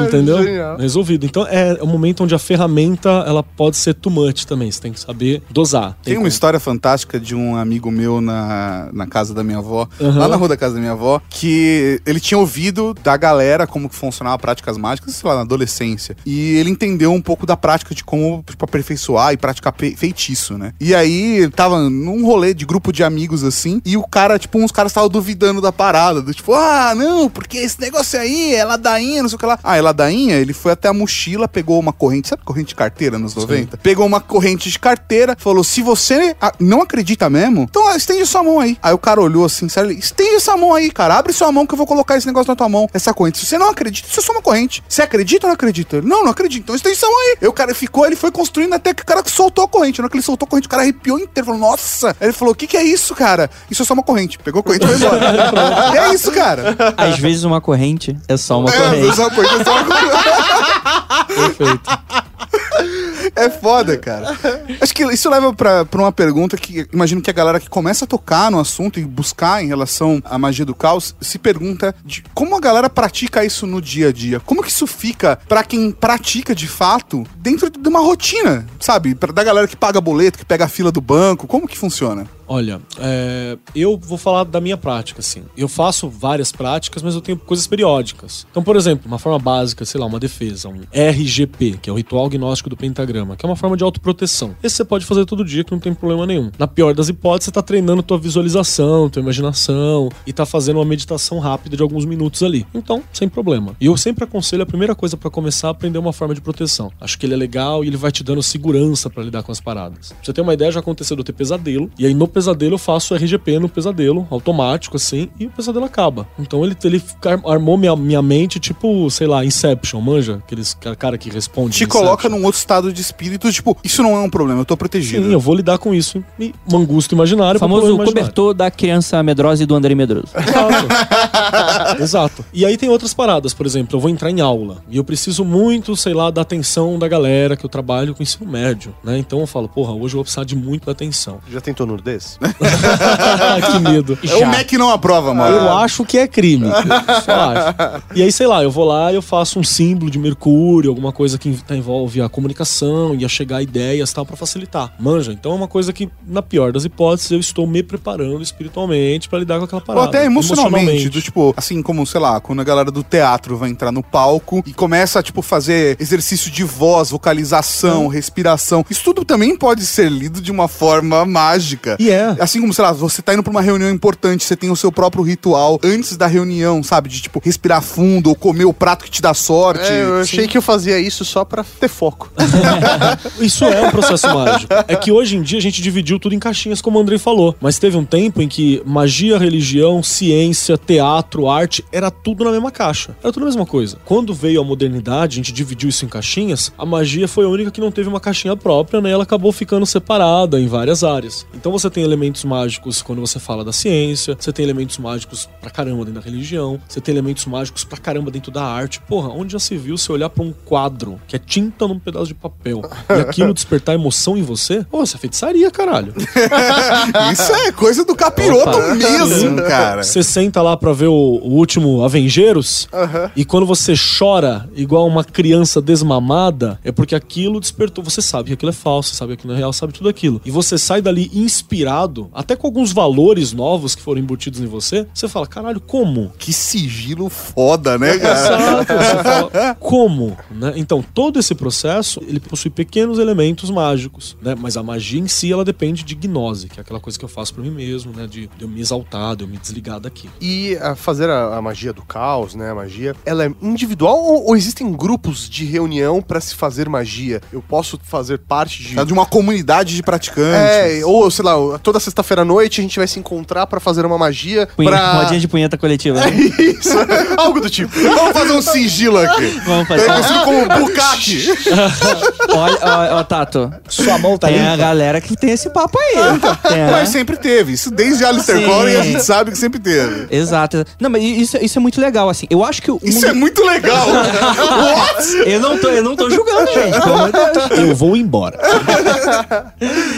Entendeu? Genial. Resolvido. Então é o momento onde a ferramenta ela pode ser too much também. Você tem que saber dosar. Tem uma história fantástica de um amigo meu na, na casa da minha avó, Aham. lá na rua da casa da minha avó, que ele tinha ouvido da galera como que funcionava práticas mágicas, sei lá, na adolescência. E ele entendeu um pouco da prática de como tipo, aperfeiçoar e praticar feitiço, né? E aí tava num rolê de grupo de amigos assim, e o cara, tipo, uns caras estavam duvidando da parada, do tipo, ah, não, porque esse negócio aí é ladainha, não sei o que lá. Ah, é ladainha? Ele foi até a mochila, pegou uma corrente, sabe corrente de carteira nos 90? Pegou uma corrente de carteira, falou: se você não acredita mesmo, então ah, estende sua mão aí. Aí o cara olhou assim, sério, estende essa mão aí, cara, abre sua mão que eu vou colocar esse negócio na tua mão, essa corrente. Se você não acredita, isso é só uma corrente. Você acredita ou não acredita? Não, não acredito, então estende sua mão aí. O cara ficou, ele foi construindo até que o cara soltou a corrente. Na hora que ele soltou a corrente, o cara arrepiou inteiro, falou: nossa. Aí ele falou: o que, que é isso, cara? Isso é só uma corrente. Pegou a corrente e foi embora. e é isso, cara. Às vezes uma corrente é só uma É, corrente. só uma corrente, é só uma corrente. Perfeito. É foda, cara. Acho que isso leva pra, uma pergunta que imagino que a galera que começa a tocar no assunto e buscar em relação à magia do caos se pergunta de como a galera pratica isso no dia a dia. Como que isso fica pra quem pratica de fato dentro de uma rotina, sabe? Pra, da galera que paga boleto, que pega a fila do banco. Como que funciona? Olha, é, eu vou falar da minha prática, assim. Eu faço várias práticas, mas eu tenho coisas periódicas. Então, por exemplo, uma forma básica, sei lá, uma defesa, um RGP, que é o Ritual Gnóstico do Pentagrama, que é uma forma de autoproteção. Esse você pode fazer todo dia, que não tem problema nenhum. Na pior das hipóteses, você tá treinando tua visualização, tua imaginação, e tá fazendo uma meditação rápida de alguns minutos ali. Então, sem problema. E eu sempre aconselho a primeira coisa pra começar a aprender uma forma de proteção. Acho que ele é legal e ele vai te dando segurança pra lidar com as paradas. Pra você ter uma ideia, já aconteceu de eu ter pesadelo, e aí no pesadelo eu faço RGP no pesadelo, automático assim, e o pesadelo acaba. Então ele, ele armou minha, minha mente tipo, sei lá, Inception, manja? Aqueles cara- cara que responde. Te Inception. coloca num outro estado de espírito, tipo, isso não é um problema, eu tô protegido. Sim, eu vou lidar com isso. E mangusto imaginário O famoso imaginário. cobertor da criança medrosa e do André Medroso. Exato. Exato. E aí tem outras paradas, por exemplo, eu vou entrar em aula e eu preciso muito, sei lá, da atenção da galera que eu trabalho com ensino médio, né? Então eu falo, porra, hoje eu vou precisar de muito da atenção. Já tentou nudez? que medo. É o Mac não aprova, mano. Eu acho que é crime. Só acho. E aí, sei lá, eu vou lá e eu faço um símbolo de Mercúrio, alguma coisa que tá- envolve a comunicação e a chegar a ideias e tal, pra facilitar. Manja? Então é uma coisa que, na pior das hipóteses, eu estou me preparando espiritualmente pra lidar com aquela Ou parada. até emocionalmente, do tipo, assim como, sei lá, quando a galera do teatro vai entrar no palco e começa a, tipo, fazer exercício de voz, vocalização, respiração. Isso tudo também pode ser lido de uma forma mágica. E é. Assim como, sei lá, você tá indo pra uma reunião importante, você tem o seu próprio ritual antes da reunião, sabe? De, tipo, respirar fundo ou comer o prato que te dá sorte. É, eu achei que eu fazia isso só pra ter foco. Isso é um processo mágico. É que hoje em dia a gente dividiu tudo em caixinhas, como o Andrei falou. Mas teve um tempo em que magia, religião, ciência, teatro, arte, era tudo na mesma caixa. Era tudo a mesma coisa. Quando veio a modernidade, a gente dividiu isso em caixinhas, a magia foi a única que não teve uma caixinha própria, né? Ela acabou ficando separada em várias áreas. Então você tem elementos mágicos quando você fala da ciência, você tem elementos mágicos pra caramba dentro da religião, você tem elementos mágicos pra caramba dentro da arte. Porra, onde já se viu você olhar pra um quadro que é tinta num pedaço de papel e aquilo despertar emoção em você? Pô, isso é feitiçaria, caralho. Isso é coisa do capiroto Opa. mesmo, cara. Você senta lá pra ver o, o último Avengeiros e quando você chora igual uma criança desmamada, é porque aquilo despertou. Você sabe que aquilo é falso, sabe que aquilo é real, sabe tudo aquilo. E você sai dali inspirado, até com alguns valores novos que foram embutidos em você. Você fala, caralho, como? Que sigilo foda, né, cara? Exato, você fala, como? Né? Então, todo esse processo, ele possui pequenos elementos mágicos, né? Mas a magia em si, ela depende de gnose, que é aquela coisa que eu faço pra mim mesmo, né? De, de eu me exaltar, de eu me desligar daqui. E a fazer a, a magia do caos, né? A magia, ela é individual ou, ou existem grupos de reunião pra se fazer magia? Eu posso fazer parte de. É de uma comunidade de praticantes. É, ou sei lá, toda sexta-feira à noite a gente vai se encontrar pra fazer uma magia Punhe- pra. Modinha de punheta coletiva. né? Isso, algo do tipo. Vamos fazer um sigilo aqui. Vamos Eu fazer. consigo como bucaque. Olha, ó, ó, Tato. Sua mão tá Tem a limpa? galera que tem esse papo aí. Tem, né? Mas sempre teve. Isso desde Alistair Sim. Crowley a gente sabe que sempre teve. Exato. Não, mas isso, isso é muito legal, assim. Eu acho que o Isso mundo- é muito legal. What? Eu não tô, eu não tô julgando, gente. Eu vou embora.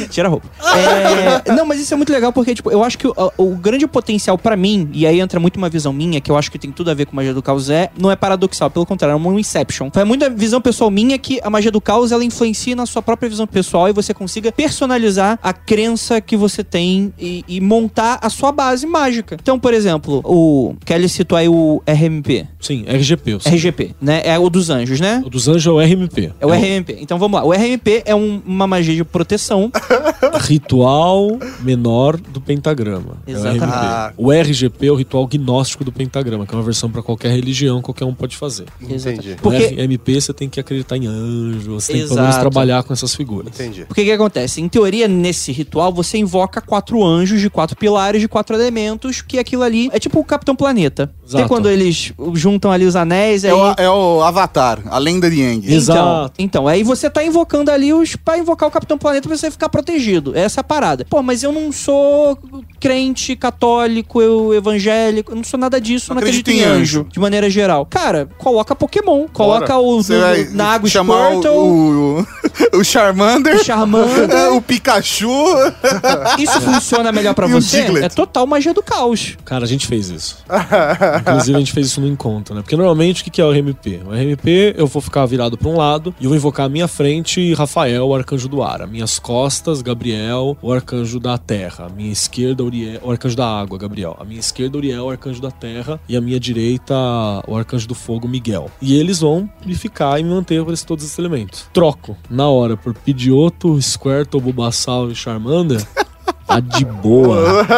Tira a roupa. É, não, mas isso é muito legal porque, tipo, eu acho que o, o grande potencial pra mim, e aí entra muito uma visão minha, que eu acho que tem tudo a ver com magia do caos, é, não é paradoxal, pelo contrário, é um Inception. Foi muita visão pessoal minha que a magia do caos, ela influencia na sua própria visão pessoal e você consiga personalizar a crença que você tem e, e montar a sua base mágica. Então, por exemplo, o Kelly citou aí o RMP, Sim, RGP. Eu sei. RGP, né? É o dos anjos, né? O dos anjos é o RMP. É o RMP. Então vamos lá. O RMP é um- uma magia de proteção. Ritual menor do pentagrama. É o Exatamente. RMP. Ah. O RGP é o ritual gnóstico do pentagrama, que é uma versão pra qualquer religião, qualquer um pode fazer. Entendi. Porque- O RMP você tem que acreditar em anjo, você tem que pelo menos trabalhar com essas figuras. Entendi. Porque o que acontece? Em teoria, nesse ritual, você invoca quatro anjos de quatro pilares, de quatro elementos, que aquilo ali é tipo o Capitão Planeta. Tem Exato. quando eles juntam ali os anéis, aí... É o, é o Avatar, a lenda de Aang. Exato. Então, então, aí você tá invocando ali os pra invocar o Capitão Planeta pra você ficar protegido. Essa é a parada. Pô, mas eu não sou crente, católico, eu evangélico, eu não sou nada disso, Não não, acredito acredito em anjo, de maneira geral. Cara, coloca Pokémon, coloca o Você do- vai na água chamar o, Squirtle, o, o Charmander, Charmander. o Pikachu. Isso funciona melhor pra E o você? É total magia do caos. Cara, a gente fez isso. Inclusive, a gente fez isso no encontro, né? Porque normalmente o que é o RMP? O RMP, eu vou ficar virado pra um lado e eu vou invocar a minha frente Rafael, o arcanjo do ar. Minhas costas, Gabriel, o arcanjo da terra. A minha esquerda, Uriel, o arcanjo da água, Gabriel. A minha esquerda, Uriel, o arcanjo da terra. E a minha direita, o arcanjo do fogo, Miguel. E eles vão me ficar e me manter esses- todos esses elementos. Troco na hora por Pidgeotto, Squirtle, Bulbasaur e Charmander. Tá de boa.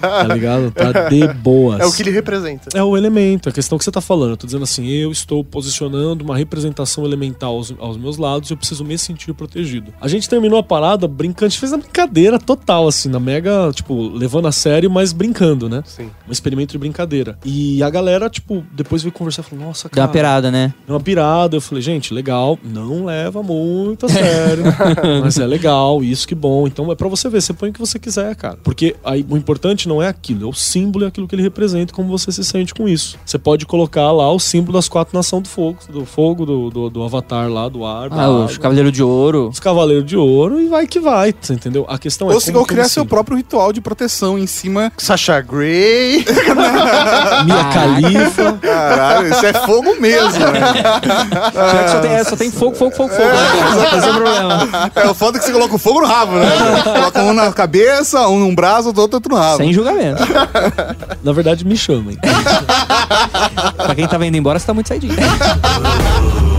Tá ligado? Tá de boas. É o que ele representa. É o elemento, a questão que você tá falando. Eu tô dizendo assim, eu estou posicionando uma representação elemental aos, aos meus lados e eu preciso me sentir protegido. A gente terminou a parada brincando, a gente fez uma brincadeira total, assim, na mega, tipo, levando a sério, mas brincando, né? Sim. Um experimento de brincadeira. E a galera, tipo, depois veio conversar e falou, nossa, cara. uma pirada, né? Deu uma pirada, eu falei, gente, legal, não leva muito a sério, mas é legal, isso que bom. Então é pra você ver, você põe o que você quiser, cara. Porque aí, o importante não é aquilo, é o símbolo e aquilo que ele representa, e como você se sente com isso. Você pode colocar lá o símbolo das quatro nações do fogo, do fogo, do, do, do avatar lá, do ar, da Ah, os Cavaleiros de Ouro. os cavaleiros de ouro e vai que vai, você entendeu? A questão é Ou, se- como ou criar seu se- próprio ritual de proteção em cima. Sasha Grey. Mia Khalifa. Caralho, isso é fogo mesmo, né? Só tem, é, só tem fogo, fogo, fogo, fogo. né, é o problema. É o foda que você coloca o fogo no rabo, né? Coloca um na cabeça, um num braço, outro, outro no rabo. Sem julgamento. Na verdade, me chamem. pra quem tá vendo embora, você tá muito saidinho.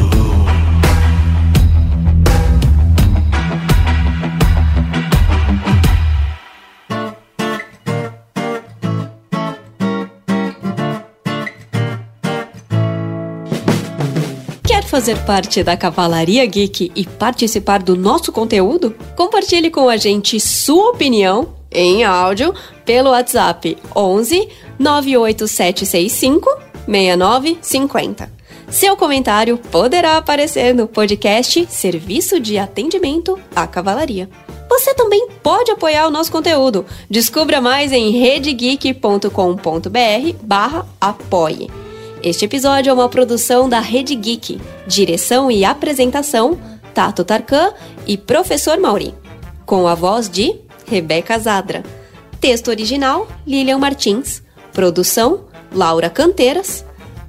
fazer parte da Cavalaria Geek e participar do nosso conteúdo? Compartilhe com a gente sua opinião em áudio pelo WhatsApp 11 98765 6950. Seu comentário poderá aparecer no podcast Serviço de Atendimento à Cavalaria. você também pode apoiar o nosso conteúdo. Descubra mais em redegeek.com.br barra apoie. Este episódio é uma produção da Rede Geek. Direção e apresentação, Tato Tarkan e Professor Mauri. Com a voz de Rebeca Zadra. Texto original, Lilian Martins. Produção, Laura Canteiras.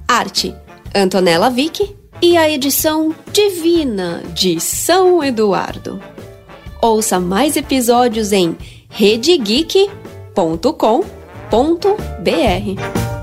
Arte, Antonella Vick. E a edição divina de São Eduardo. Ouça mais episódios em redegeek.com.br.